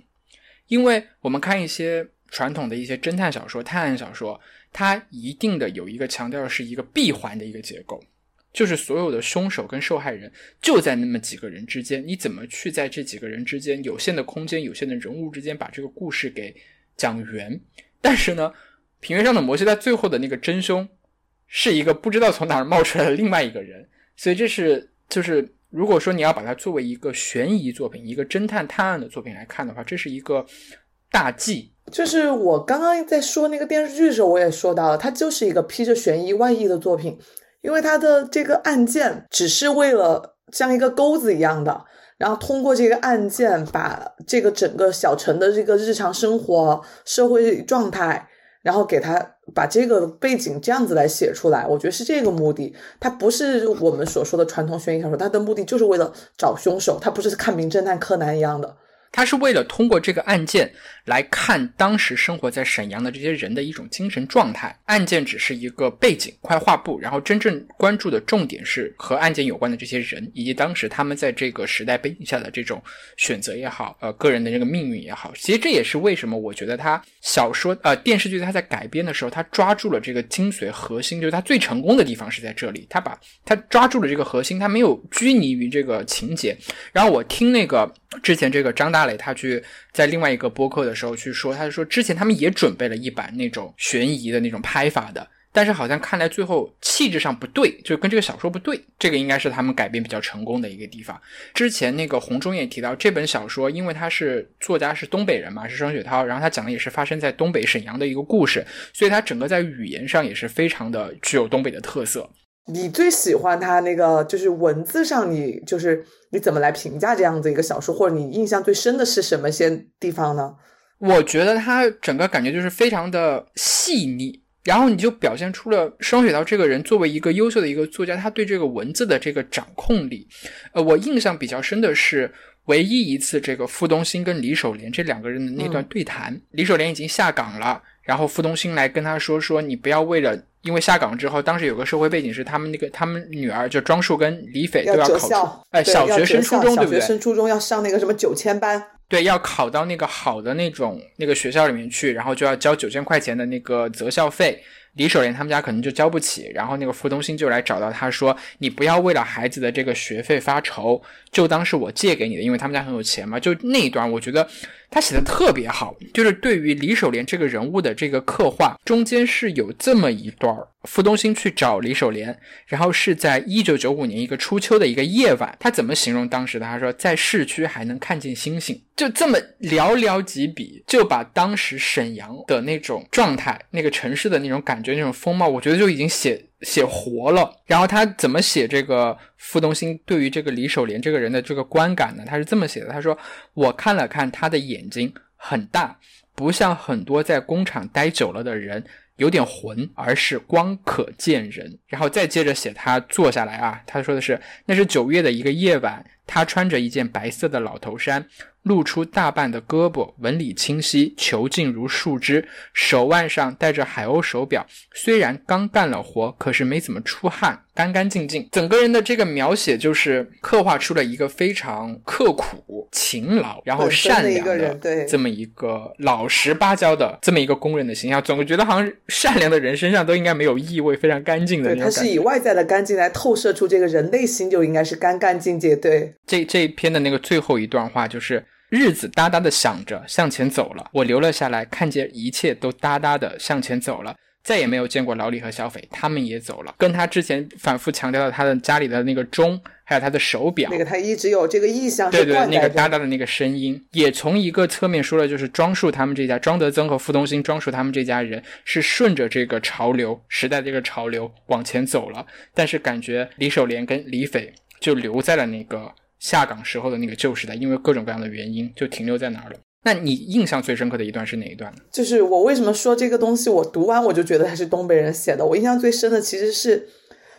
因为我们看一些传统的一些侦探小说、探案小说，它一定的有一个强调的是一个闭环的一个结构，就是所有的凶手跟受害人就在那么几个人之间，你怎么去在这几个人之间有限的空间、有限的人物之间把这个故事给讲圆？但是呢，平原上的摩西在最后的那个真凶。是一个不知道从哪儿冒出来的另外一个人，所以这是就是如果说你要把它作为一个悬疑作品、一个侦探探案的作品来看的话，这是一个大忌。就是我刚刚在说那个电视剧的时候，我也说到了，它就是一个披着悬疑外衣的作品，因为他的这个案件只是为了像一个钩子一样的然后通过这个案件，把这个整个小陈的这个日常生活、社会状态，然后给他把这个背景这样子来写出来，我觉得是这个目的。它不是我们所说的传统悬疑小说，它的目的就是为了找凶手，它不是看名侦探柯南一样的。他是为了通过这个案件来看当时生活在沈阳的这些人的一种精神状态。案件只是一个背景块画布，然后真正关注的重点是和案件有关的这些人，以及当时他们在这个时代背景下的这种选择也好，呃，个人的这个命运也好。其实这也是为什么我觉得他小说呃电视剧他在改编的时候，他抓住了这个精髓核心，就是他最成功的地方是在这里，他把他抓住了这个核心，他没有拘泥于这个情节。然后我听那个之前这个张大磊。他去在另外一个播客的时候去说，他就说之前他们也准备了一版那种悬疑的那种拍法的，但是好像看来最后气质上不对，就跟这个小说不对。这个应该是他们改编比较成功的一个地方。之前那个洪忠也提到，这本小说因为他是作家是东北人嘛，是双雪涛，然后他讲的也是发生在东北沈阳的一个故事，所以他整个在语言上也是非常的具有东北的特色。你最喜欢他那个就是文字上，你就是你怎么来评价这样子一个小说，或者你印象最深的是什么些地方呢？我觉得他整个感觉就是非常的细腻，然后你就表现出了双雪涛这个人作为一个优秀的一个作家，他对这个文字的这个掌控力。呃，我印象比较深的是唯一一次这个傅东新跟李守莲这两个人的那段对谈，李守莲已经下岗了，然后傅东兴来跟他说说你不要为了。因为下岗之后，当时有个社会背景是他们那个他们女儿就庄树跟李斐都要考出，哎，小学升初中对不对？小学生初中要上那个什么九千班，对，要考到那个好的那种那个学校里面去，然后就要交九千块钱的那个择校费。李守莲他们家可能就交不起，然后那个付东兴就来找到他说：“你不要为了孩子的这个学费发愁，就当是我借给你的，因为他们家很有钱嘛。”就那一段，我觉得。他写的特别好，就是对于李守莲这个人物的这个刻画，中间是有这么一段儿，傅东兴去找李守莲，然后是在一九九五年一个初秋的一个夜晚，他怎么形容当时的？他说在市区还能看见星星，就这么寥寥几笔，就把当时沈阳的那种状态、那个城市的那种感觉、那种风貌，我觉得就已经写。写活了，然后他怎么写这个傅东兴对于这个李守莲这个人的这个观感呢？他是这么写的：他说，我看了看他的眼睛很大，不像很多在工厂待久了的人有点浑，而是光可见人。然后再接着写他坐下来啊，他说的是，那是九月的一个夜晚，他穿着一件白色的老头衫。露出大半的胳膊，纹理清晰，遒劲如树枝。手腕上戴着海鸥手表，虽然刚干了活，可是没怎么出汗，干干净净。整个人的这个描写就是刻画出了一个非常刻苦、勤劳，然后善良的这么一个老实巴交的这么一个工人的形象。总觉得好像善良的人身上都应该没有异味，非常干净的那种他是以外在的干净来透射出这个人内心就应该是干干净净。对，这这一篇的那个最后一段话就是。日子哒哒的响着，向前走了。我留了下来，看见一切都哒哒的向前走了，再也没有见过老李和小斐，他们也走了。跟他之前反复强调的他的家里的那个钟，还有他的手表，那个他一直有这个意向，对对，那个哒哒的那个声音，也从一个侧面说了，就是庄树他们这家，庄德增和傅东兴，庄树他们这家人是顺着这个潮流时代这个潮流往前走了，但是感觉李守莲跟李斐就留在了那个。下岗时候的那个旧时代，因为各种各样的原因，就停留在那儿了？那你印象最深刻的一段是哪一段呢？就是我为什么说这个东西，我读完我就觉得他是东北人写的。我印象最深的其实是，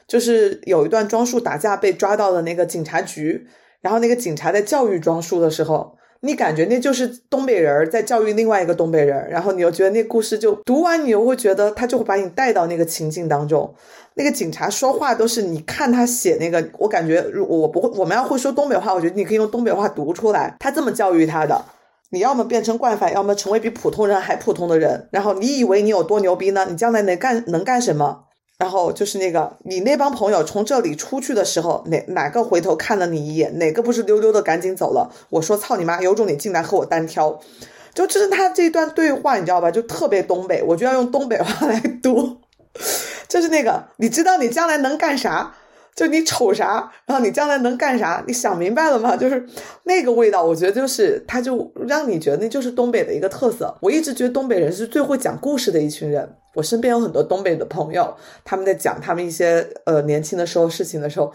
就是有一段庄树打架被抓到了那个警察局，然后那个警察在教育庄树的时候，你感觉那就是东北人在教育另外一个东北人，然后你又觉得那故事就读完，你又会觉得他就会把你带到那个情境当中。那个警察说话都是，你看他写那个，我感觉我不会，我们要会说东北话，我觉得你可以用东北话读出来。他这么教育他的，你要么变成惯犯，要么成为比普通人还普通的人。然后你以为你有多牛逼呢？你将来能干能干什么？然后就是那个你那帮朋友从这里出去的时候，哪哪个回头看了你一眼？哪个不是溜溜的赶紧走了？我说操你妈，有种你进来和我单挑。就就是他这段对话，你知道吧？就特别东北，我就要用东北话来读。就是那个，你知道你将来能干啥？就你瞅啥，然后你将来能干啥？你想明白了吗？就是那个味道，我觉得就是它，就让你觉得那就是东北的一个特色。我一直觉得东北人是最会讲故事的一群人。我身边有很多东北的朋友，他们在讲他们一些呃年轻的时候事情的时候，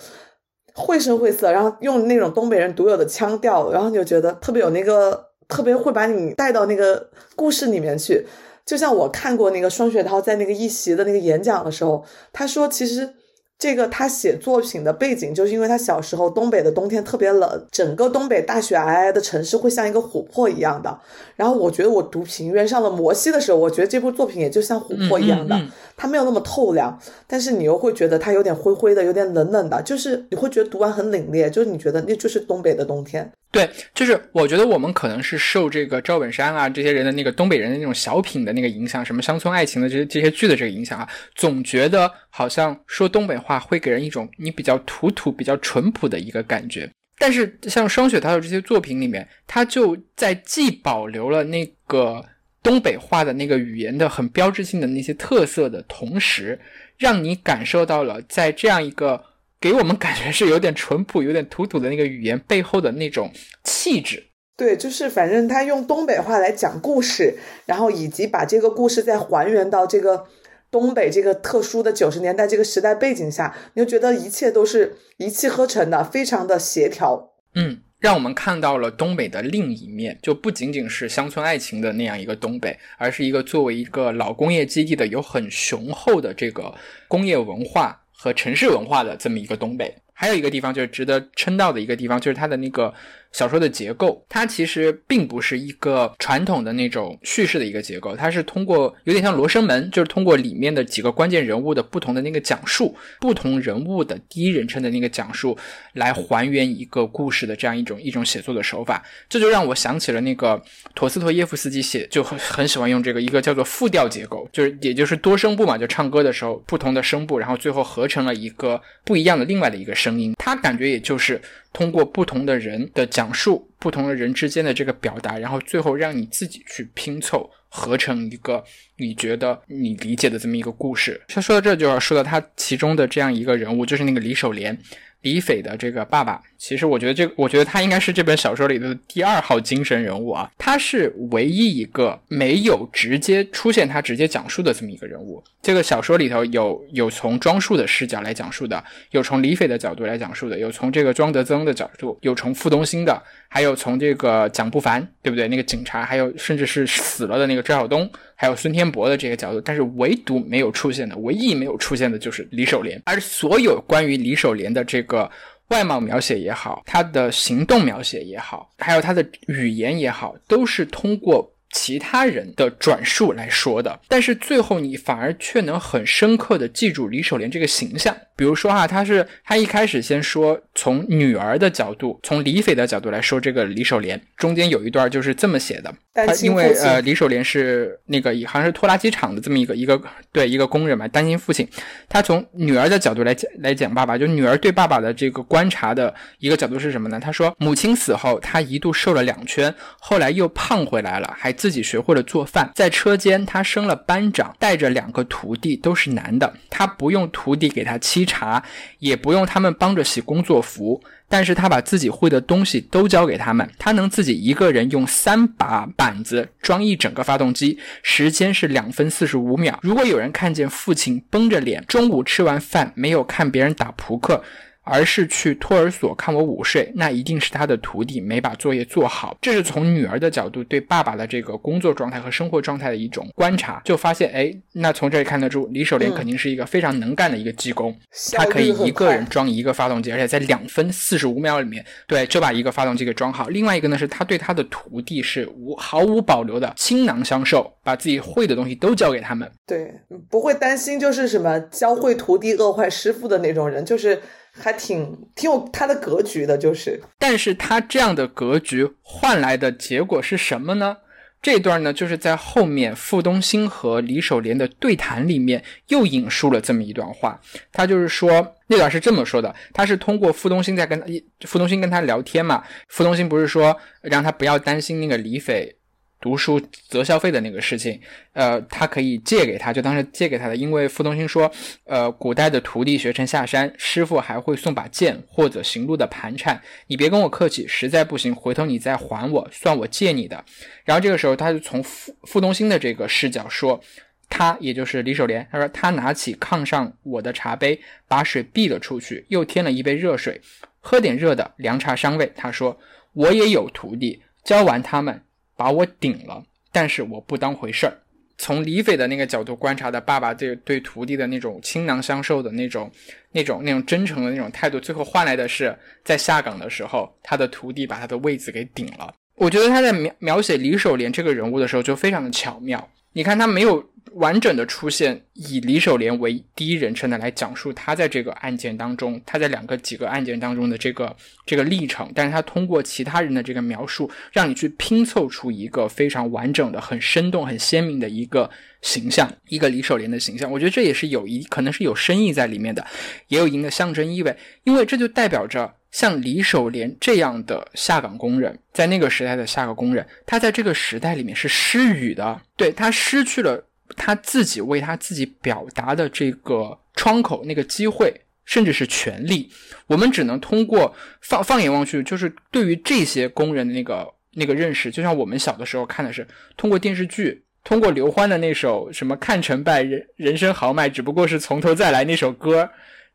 绘声绘色，然后用那种东北人独有的腔调，然后你就觉得特别有那个，特别会把你带到那个故事里面去。就像我看过那个双雪涛在那个一席的那个演讲的时候，他说其实。这个他写作品的背景，就是因为他小时候东北的冬天特别冷，整个东北大雪皑皑的城市会像一个琥珀一样的。然后我觉得我读平原上的摩西的时候，我觉得这部作品也就像琥珀一样的，它没有那么透亮，但是你又会觉得它有点灰灰的，有点冷冷的，就是你会觉得读完很凛冽，就是你觉得那就是东北的冬天。对，就是我觉得我们可能是受这个赵本山啊这些人的那个东北人的那种小品的那个影响，什么乡村爱情的这些这些剧的这个影响啊，总觉得好像说东北话会给人一种你比较土土、比较淳朴的一个感觉。但是像双雪涛的这些作品里面，他就在既保留了那个东北话的那个语言的很标志性的那些特色的同时，让你感受到了在这样一个。给我们感觉是有点淳朴、有点土土的那个语言背后的那种气质。对，就是反正他用东北话来讲故事，然后以及把这个故事再还原到这个东北这个特殊的九十年代这个时代背景下，你就觉得一切都是一气呵成的，非常的协调。嗯，让我们看到了东北的另一面，就不仅仅是乡村爱情的那样一个东北，而是一个作为一个老工业基地的有很雄厚的这个工业文化。和城市文化的这么一个东北，还有一个地方就是值得称道的一个地方，就是它的那个。小说的结构，它其实并不是一个传统的那种叙事的一个结构，它是通过有点像罗生门，就是通过里面的几个关键人物的不同的那个讲述，不同人物的第一人称的那个讲述，来还原一个故事的这样一种一种写作的手法。这就让我想起了那个陀思妥耶夫斯基写就很很喜欢用这个一个叫做复调结构，就是也就是多声部嘛，就唱歌的时候不同的声部，然后最后合成了一个不一样的另外的一个声音，他感觉也就是。通过不同的人的讲述，不同的人之间的这个表达，然后最后让你自己去拼凑，合成一个你觉得你理解的这么一个故事。他说到这就要说到他其中的这样一个人物，就是那个李守莲。李斐的这个爸爸，其实我觉得这，我觉得他应该是这本小说里的第二号精神人物啊。他是唯一一个没有直接出现他直接讲述的这么一个人物。这个小说里头有有从庄树的视角来讲述的，有从李斐的角度来讲述的，有从这个庄德增的角度，有从傅东兴的，还有从这个蒋不凡，对不对？那个警察，还有甚至是死了的那个赵晓东。还有孙天博的这个角度，但是唯独没有出现的，唯一没有出现的就是李守莲。而所有关于李守莲的这个外貌描写也好，他的行动描写也好，还有他的语言也好，都是通过。其他人的转述来说的，但是最后你反而却能很深刻的记住李守莲这个形象。比如说哈，他是他一开始先说从女儿的角度，从李斐的角度来说这个李守莲，中间有一段就是这么写的。他因为呃李守莲是那个好像是拖拉机厂的这么一个一个对一个工人嘛，担心父亲。他从女儿的角度来讲来讲爸爸，就女儿对爸爸的这个观察的一个角度是什么呢？他说母亲死后，他一度瘦了两圈，后来又胖回来了，还。自己学会了做饭，在车间他升了班长，带着两个徒弟，都是男的。他不用徒弟给他沏茶，也不用他们帮着洗工作服，但是他把自己会的东西都交给他们。他能自己一个人用三把板子装一整个发动机，时间是两分四十五秒。如果有人看见父亲绷着脸，中午吃完饭没有看别人打扑克。而是去托儿所看我午睡，那一定是他的徒弟没把作业做好。这是从女儿的角度对爸爸的这个工作状态和生活状态的一种观察，就发现，哎，那从这里看得出，李守廉肯定是一个非常能干的一个技工，他可以一个人装一个发动机，而且在两分四十五秒里面，对，就把一个发动机给装好。另外一个呢，是他对他的徒弟是无毫无保留的倾囊相授，把自己会的东西都教给他们，对，不会担心就是什么教会徒弟饿坏师傅的那种人，就是。还挺挺有他的格局的，就是，但是他这样的格局换来的结果是什么呢？这段呢，就是在后面傅东兴和李守廉的对谈里面又引述了这么一段话，他就是说那段是这么说的，他是通过傅东兴在跟傅东兴跟他聊天嘛，傅东兴不是说让他不要担心那个李斐。读书择校费的那个事情，呃，他可以借给他，就当时借给他的。因为傅东兴说，呃，古代的徒弟学成下山，师傅还会送把剑或者行路的盘缠，你别跟我客气，实在不行，回头你再还我，算我借你的。然后这个时候，他就从傅傅东兴的这个视角说，他也就是李守廉，他说他拿起炕上我的茶杯，把水避了出去，又添了一杯热水，喝点热的凉茶伤胃。他说我也有徒弟，教完他们把我顶了，但是我不当回事儿。从李斐的那个角度观察的爸爸对对徒弟的那种倾囊相授的那种、那种、那种真诚的那种态度，最后换来的是在下岗的时候，他的徒弟把他的位子给顶了。我觉得他在描描写李守廉这个人物的时候就非常的巧妙。你看他没有完整的出现，以李守廉为第一人称的来讲述他在这个案件当中，他在两个几个案件当中的这个这个历程，但是他通过其他人的这个描述，让你去拼凑出一个非常完整的、很生动、很鲜明的一个形象，一个李守廉的形象。我觉得这也是有一可能是有深意在里面的，也有一定的象征意味，因为这就代表着。像李守廉这样的下岗工人，在那个时代的下岗工人，他在这个时代里面是失语的，对他失去了他自己为他自己表达的这个窗口、那个机会，甚至是权利。我们只能通过放放眼望去，就是对于这些工人的那个那个认识，就像我们小的时候看的是通过电视剧，通过刘欢的那首什么“看成败，人人生豪迈，只不过是从头再来”那首歌。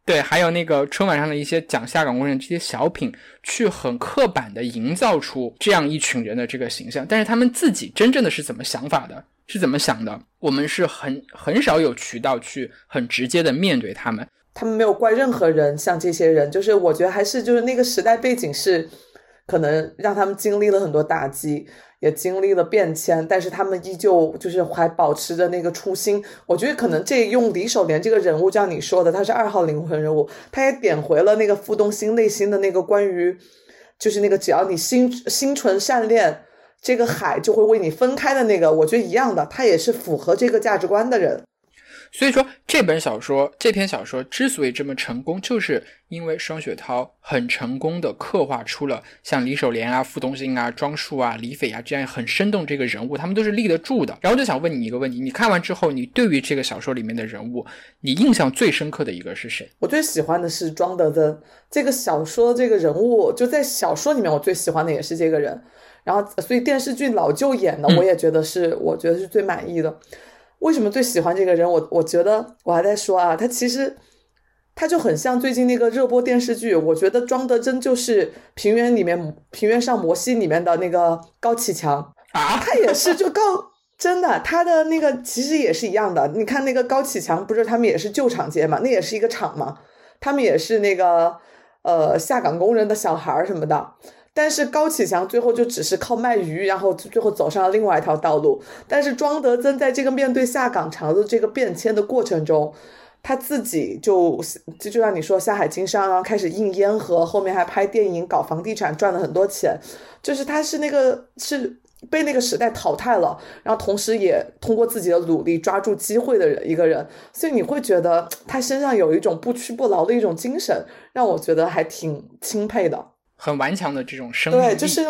对，还有那个春晚上的一些讲下岗工人这些小品，去很刻板的营造出这样一群人的这个形象，但是他们自己真正的是怎么想法的，是怎么想的，我们是很很少有渠道去很直接的面对他们。他们没有怪任何人，像这些人，就是我觉得还是就是那个时代背景是，可能让他们经历了很多打击。也经历了变迁，但是他们依旧就是还保持着那个初心。我觉得可能这用李守廉这个人物，就像你说的，他是二号灵魂人物，他也点回了那个傅东兴内心的那个关于，就是那个只要你心心存善念，这个海就会为你分开的那个。我觉得一样的，他也是符合这个价值观的人。所以说，这本小说这篇小说之所以这么成功，就是因为双雪涛很成功的刻画出了像李守莲啊、傅东兴啊、庄树啊、李斐啊这样很生动这个人物，他们都是立得住的。然后就想问你一个问题：你看完之后，你对于这个小说里面的人物，你印象最深刻的一个是谁？我最喜欢的是庄德增这个小说这个人物，就在小说里面，我最喜欢的也是这个人。然后，所以电视剧老舅演的，我也觉得是，我觉得是最满意的。为什么最喜欢这个人？我我觉得我还在说啊，他其实他就很像最近那个热播电视剧。我觉得庄德真就是《平原》里面《平原上摩西》里面的那个高启强啊，他也是就高真的，他的那个其实也是一样的。你看那个高启强，不是他们也是旧厂街嘛？那也是一个厂嘛？他们也是那个呃下岗工人的小孩什么的。但是高启强最后就只是靠卖鱼，然后最后走上了另外一条道路。但是庄德增在这个面对下岗潮的这个变迁的过程中，他自己就就就像你说下海经商，然后开始印烟盒，后面还拍电影、搞房地产，赚了很多钱。就是他是那个是被那个时代淘汰了，然后同时也通过自己的努力抓住机会的人一个人。所以你会觉得他身上有一种不屈不挠的一种精神，让我觉得还挺钦佩的。很顽强的这种生命对，就是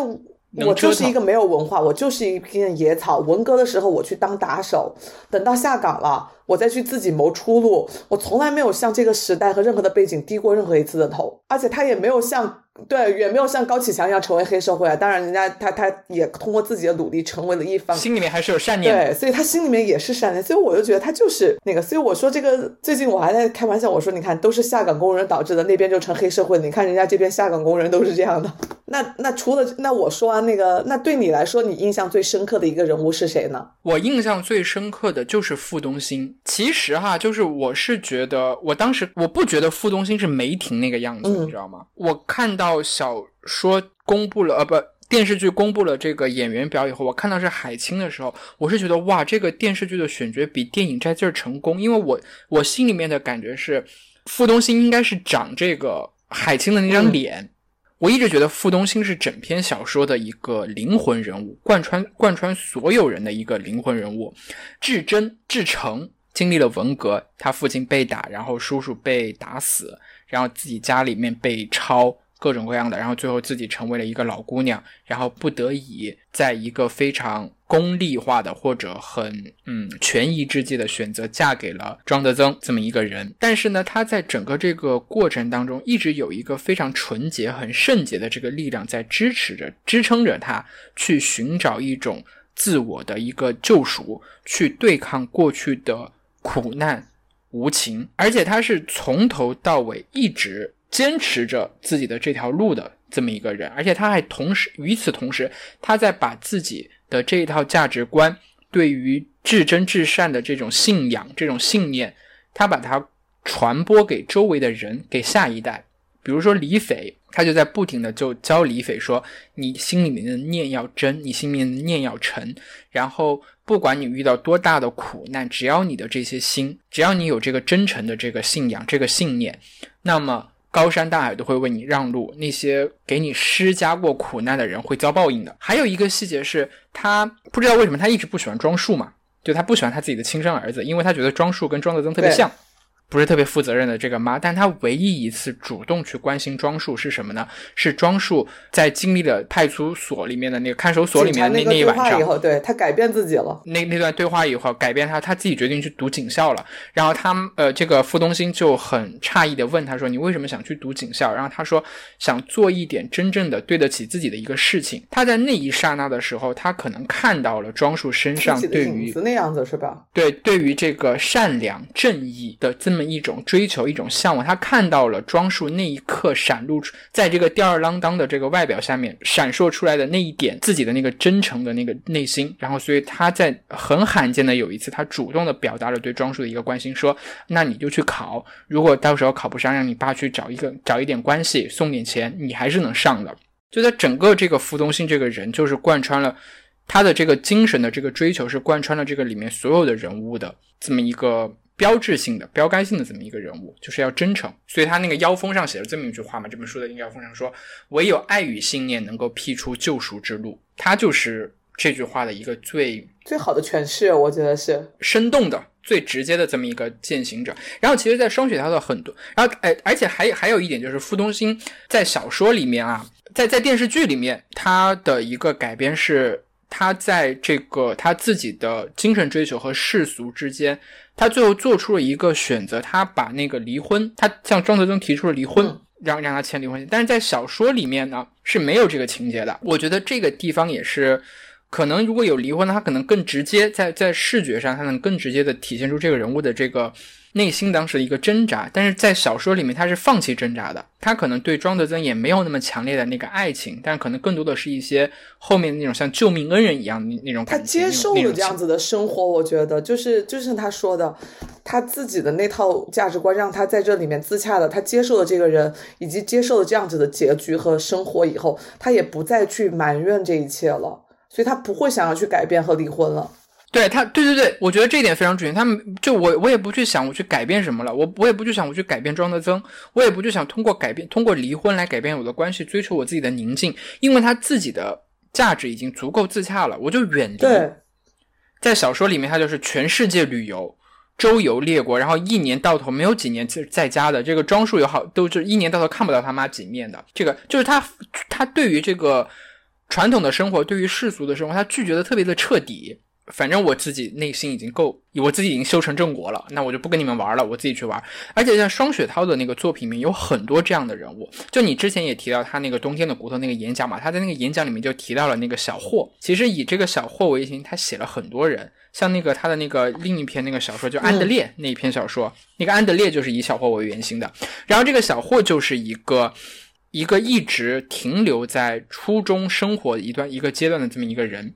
我就是一个没有文化，我就是一片野草。文革的时候我去当打手，等到下岗了，我再去自己谋出路。我从来没有向这个时代和任何的背景低过任何一次的头，而且他也没有像。对，远没有像高启强一样成为黑社会啊。当然，人家他他也通过自己的努力成为了一方，心里面还是有善念。对，所以他心里面也是善念。所以我就觉得他就是那个。所以我说这个最近我还在开玩笑，我说你看都是下岗工人导致的，那边就成黑社会。你看人家这边下岗工人都是这样的。那那除了那我说完那个，那对你来说你印象最深刻的一个人物是谁呢？我印象最深刻的就是傅东兴。其实哈，就是我是觉得我当时我不觉得傅东兴是梅婷那个样子，你知道吗？我看到。到小说公布了，呃，不，电视剧公布了这个演员表以后，我看到是海清的时候，我是觉得哇，这个电视剧的选角比电影在劲儿成功，因为我我心里面的感觉是，傅东兴应该是长这个海清的那张脸，我一直觉得傅东兴是整篇小说的一个灵魂人物，贯穿贯穿所有人的一个灵魂人物，至真至诚，经历了文革，他父亲被打，然后叔叔被打死，然后自己家里面被抄。各种各样的，然后最后自己成为了一个老姑娘，然后不得已在一个非常功利化的或者很嗯权宜之计的选择嫁给了庄德增这么一个人。但是呢，他在整个这个过程当中，一直有一个非常纯洁、很圣洁的这个力量在支持着、支撑着他去寻找一种自我的一个救赎，去对抗过去的苦难无情，而且他是从头到尾一直坚持着自己的这条路的这么一个人，而且他还同时与此同时，他在把自己的这一套价值观，对于至真至善的这种信仰、这种信念，他把它传播给周围的人，给下一代。比如说李斐，他就在不停的就教李斐说：“你心里面的念要真，你心里面的念要诚。然后不管你遇到多大的苦难，只要你的这些心，只要你有这个真诚的这个信仰、这个信念，那么高山大海都会为你让路。那些给你施加过苦难的人会遭报应的。”还有一个细节是，他不知道为什么他一直不喜欢庄树嘛，就他不喜欢他自己的亲生儿子，因为他觉得庄树跟庄德增特别像。不是特别负责任的这个妈，但她唯一一次主动去关心庄树是什么呢？是庄树在经历了派出所里面的那个看守所里面的那那一晚上以后，对他改变自己了。那那段对话以后，改变他，他自己决定去读警校了。然后他呃，这个傅东兴就很诧异的问他说：“你为什么想去读警校？”然后他说：“想做一点真正的对得起自己的一个事情。”他在那一刹那的时候，他可能看到了庄树身上对于那样子是吧？对，对于这个善良正义的这么一种追求，一种向往。他看到了庄树那一刻闪露出，在这个吊儿郎当的这个外表下面闪烁出来的那一点自己的那个真诚的那个内心。然后，所以他在很罕见的有一次，他主动的表达了对庄树的一个关心，说：“那你就去考，如果到时候考不上，让你爸去找一个找一点关系，送点钱，你还是能上的。”就在整个这个傅东兴这个人，就是贯穿了。他的这个精神的这个追求是贯穿了这个里面所有的人物的这么一个标志性的、标杆性的这么一个人物，就是要真诚。所以他那个腰封上写了这么一句话嘛，这本书的腰封上说：“唯有爱与信念能够辟出救赎之路。”他就是这句话的一个最最好的诠释，我觉得是生动的、最直接的这么一个践行者。然后，其实，在双雪涛的很多，然后，哎，而且还还有一点就是，傅东兴在小说里面啊，在在电视剧里面，他的一个改编是。他在这个他自己的精神追求和世俗之间，他最后做出了一个选择，他把那个离婚，他向庄则栋提出了离婚，让让他签离婚协议但是在小说里面呢是没有这个情节的。我觉得这个地方也是，可能如果有离婚，他可能更直接，在在视觉上，他能更直接的体现出这个人物的这个。内心当时的一个挣扎，但是在小说里面他是放弃挣扎的，他可能对庄德增也没有那么强烈的那个爱情，但可能更多的是一些后面那种像救命恩人一样的那种感觉。他接受了这样子的生活，我觉得就是就像他说的，他自己的那套价值观让他在这里面自洽了，他接受了这个人，以及接受了这样子的结局和生活以后，他也不再去埋怨这一切了，所以他不会想要去改变和离婚了。对他，对对对，我觉得这一点非常准确。他们就我，我也不去想我去改变什么了，我我也不去想我去改变庄德增，我也不去想通过改变，通过离婚来改变我的关系，追求我自己的宁静，因为他自己的价值已经足够自洽了，我就远离。在小说里面，他就是全世界旅游，周游列国，然后一年到头没有几年是在家的。这个庄树也好，都是一年到头看不到他妈几面的。这个就是他，他对于这个传统的生活，对于世俗的生活，他拒绝的特别的彻底。反正我自己内心已经够，我自己已经修成正果了，那我就不跟你们玩了，我自己去玩。而且像双雪涛的那个作品里面有很多这样的人物，就你之前也提到他那个冬天的骨头那个演讲嘛，他在那个演讲里面就提到了那个小霍。其实以这个小霍为型，他写了很多人，像那个他的那个另一篇那个小说，就安德烈那一篇小说，那个安德烈就是以小霍为原型的。然后这个小霍就是一个一个一直停留在初中生活一段一个阶段的这么一个人。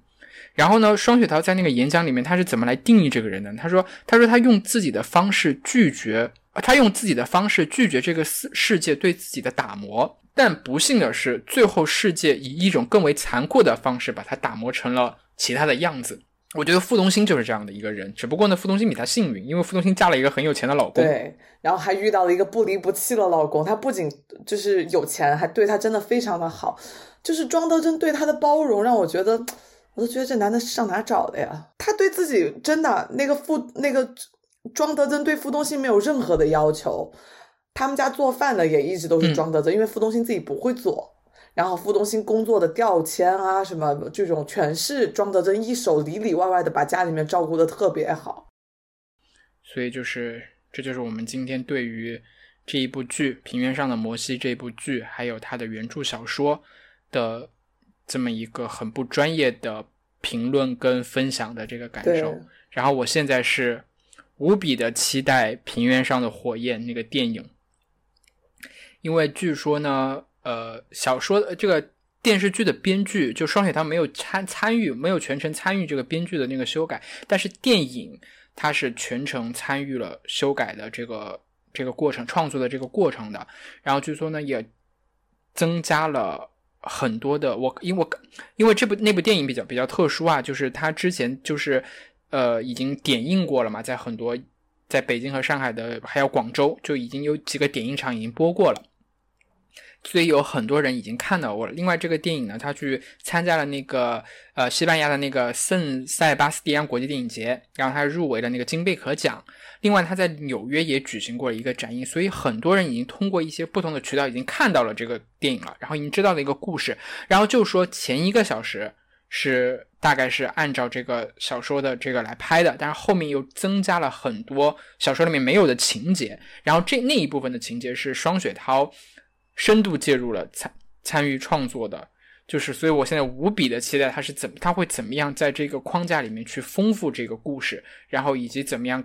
然后呢，双雪涛在那个演讲里面，他是怎么来定义这个人的？他说：“他说他用自己的方式拒绝，他用自己的方式拒绝这个世世界对自己的打磨。但不幸的是，最后世界以一种更为残酷的方式把他打磨成了其他的样子。我觉得傅东兴就是这样的一个人，只不过呢，傅东兴比他幸运，因为傅东兴嫁了一个很有钱的老公，对，然后还遇到了一个不离不弃的老公。他不仅就是有钱，还对他真的非常的好。就是庄德珍对他的包容，让我觉得。”我都觉得这男的上哪找的呀？他对自己真的那个傅那个庄德增对傅东兴没有任何的要求，他们家做饭的也一直都是庄德增，因为傅东兴自己不会做。然后傅东兴工作的调迁啊什么这种，全是庄德增一手里里外外的把家里面照顾的特别好。所以就是这就是我们今天对于这一部剧《平原上的摩西》这部剧，还有它的原著小说的。这么一个很不专业的评论跟分享的这个感，受。然后我现在是无比的期待《平原上的火焰》那个电影，因为据说呢，呃，小说的这个电视剧的编剧就双雪涛没有参参与，没有全程参与这个编剧的那个修改，但是电影它是全程参与了修改的这个这个过程，创作的这个过程的。然后据说呢，也增加了很多的我，因为我因为这部那部电影比较比较特殊啊，就是它之前就是呃已经点映过了嘛，在很多在北京和上海的还有广州就已经有几个点映场已经播过了。所以有很多人已经看到过了。另外，这个电影呢，他去参加了那个呃西班牙的那个圣塞巴斯蒂安国际电影节，然后他入围了那个金贝壳奖。另外，他在纽约也举行过一个展映，所以很多人已经通过一些不同的渠道已经看到了这个电影了，然后已经知道了一个故事。然后就说前一个小时是大概是按照这个小说的这个来拍的，但是后面又增加了很多小说里面没有的情节。然后这那一部分的情节是双雪涛。深度介入了参参与创作的，就是所以我现在无比的期待他是怎么他会怎么样在这个框架里面去丰富这个故事，然后以及怎么样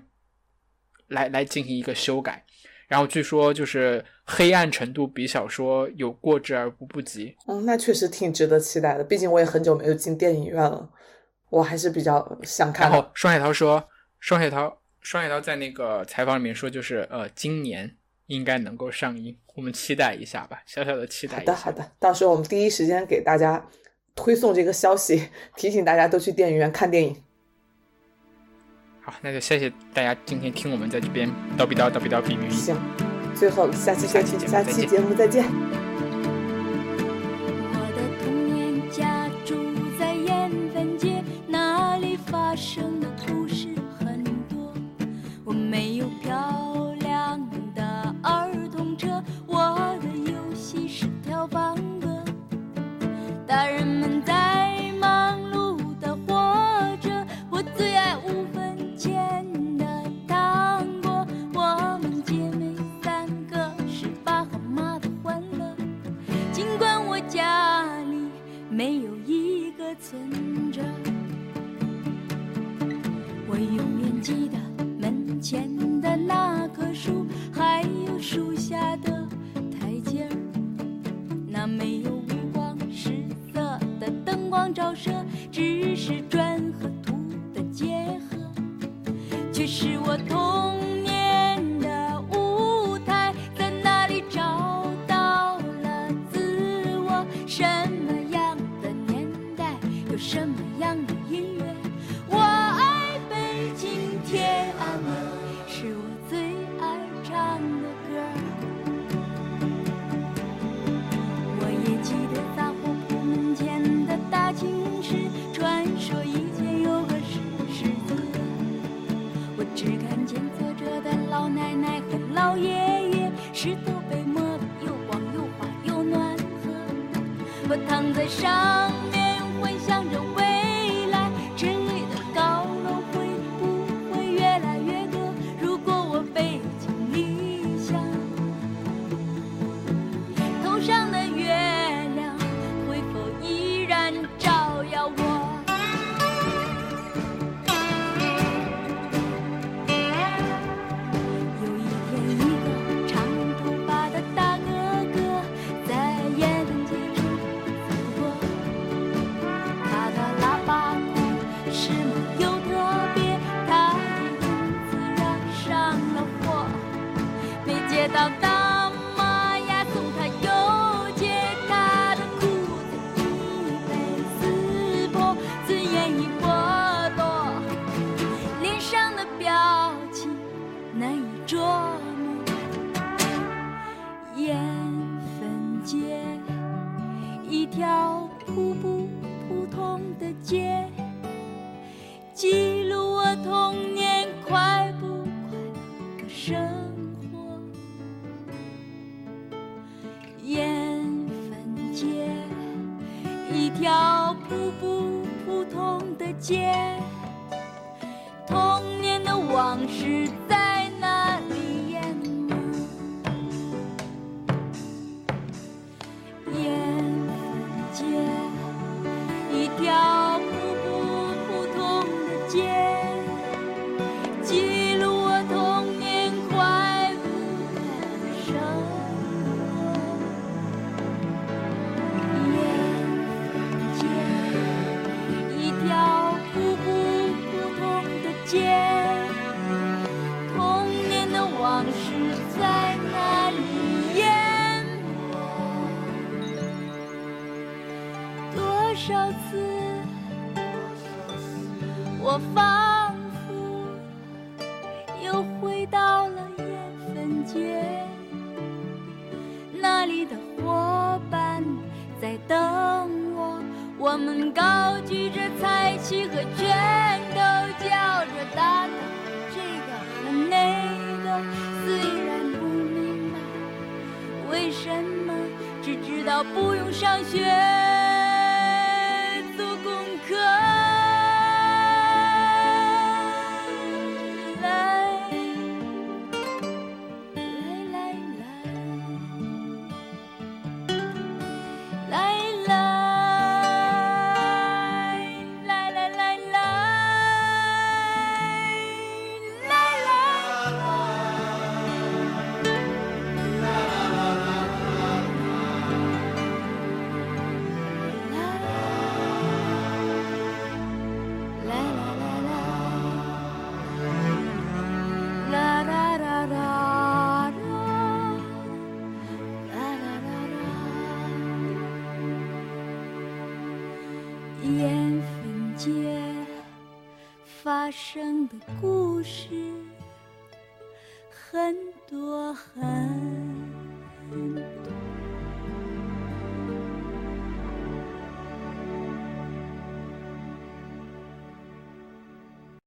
来来进行一个修改，然后据说就是黑暗程度比小说有过之而无不及。嗯，那确实挺值得期待的，毕竟我也很久没有进电影院了，我还是比较想看。然后双雪涛说，双雪涛双雪涛在那个采访里面说，就是呃今年。应该能够上映，我们期待一下吧，小小的期待。好的，好的，到时候我们第一时间给大家推送这个消息，提醒大家都去电影院看电影。好，那就谢谢大家今天听我们在这边叨逼叨叨逼叨逼逼。行，最后下期下期下期节目再见。记得门前的那棵树，还有树下的台阶儿。那没有五光十色的灯光照射，只是砖和土的结合，却是我童年的舞台，在那里找到了自我。什么样的年代，有什么在上我仿佛又回到了缘分街，那里的伙伴在等我，我们高举着彩旗和拳头，叫着打倒这个和那个，虽然不明白为什么，只知道不用上学。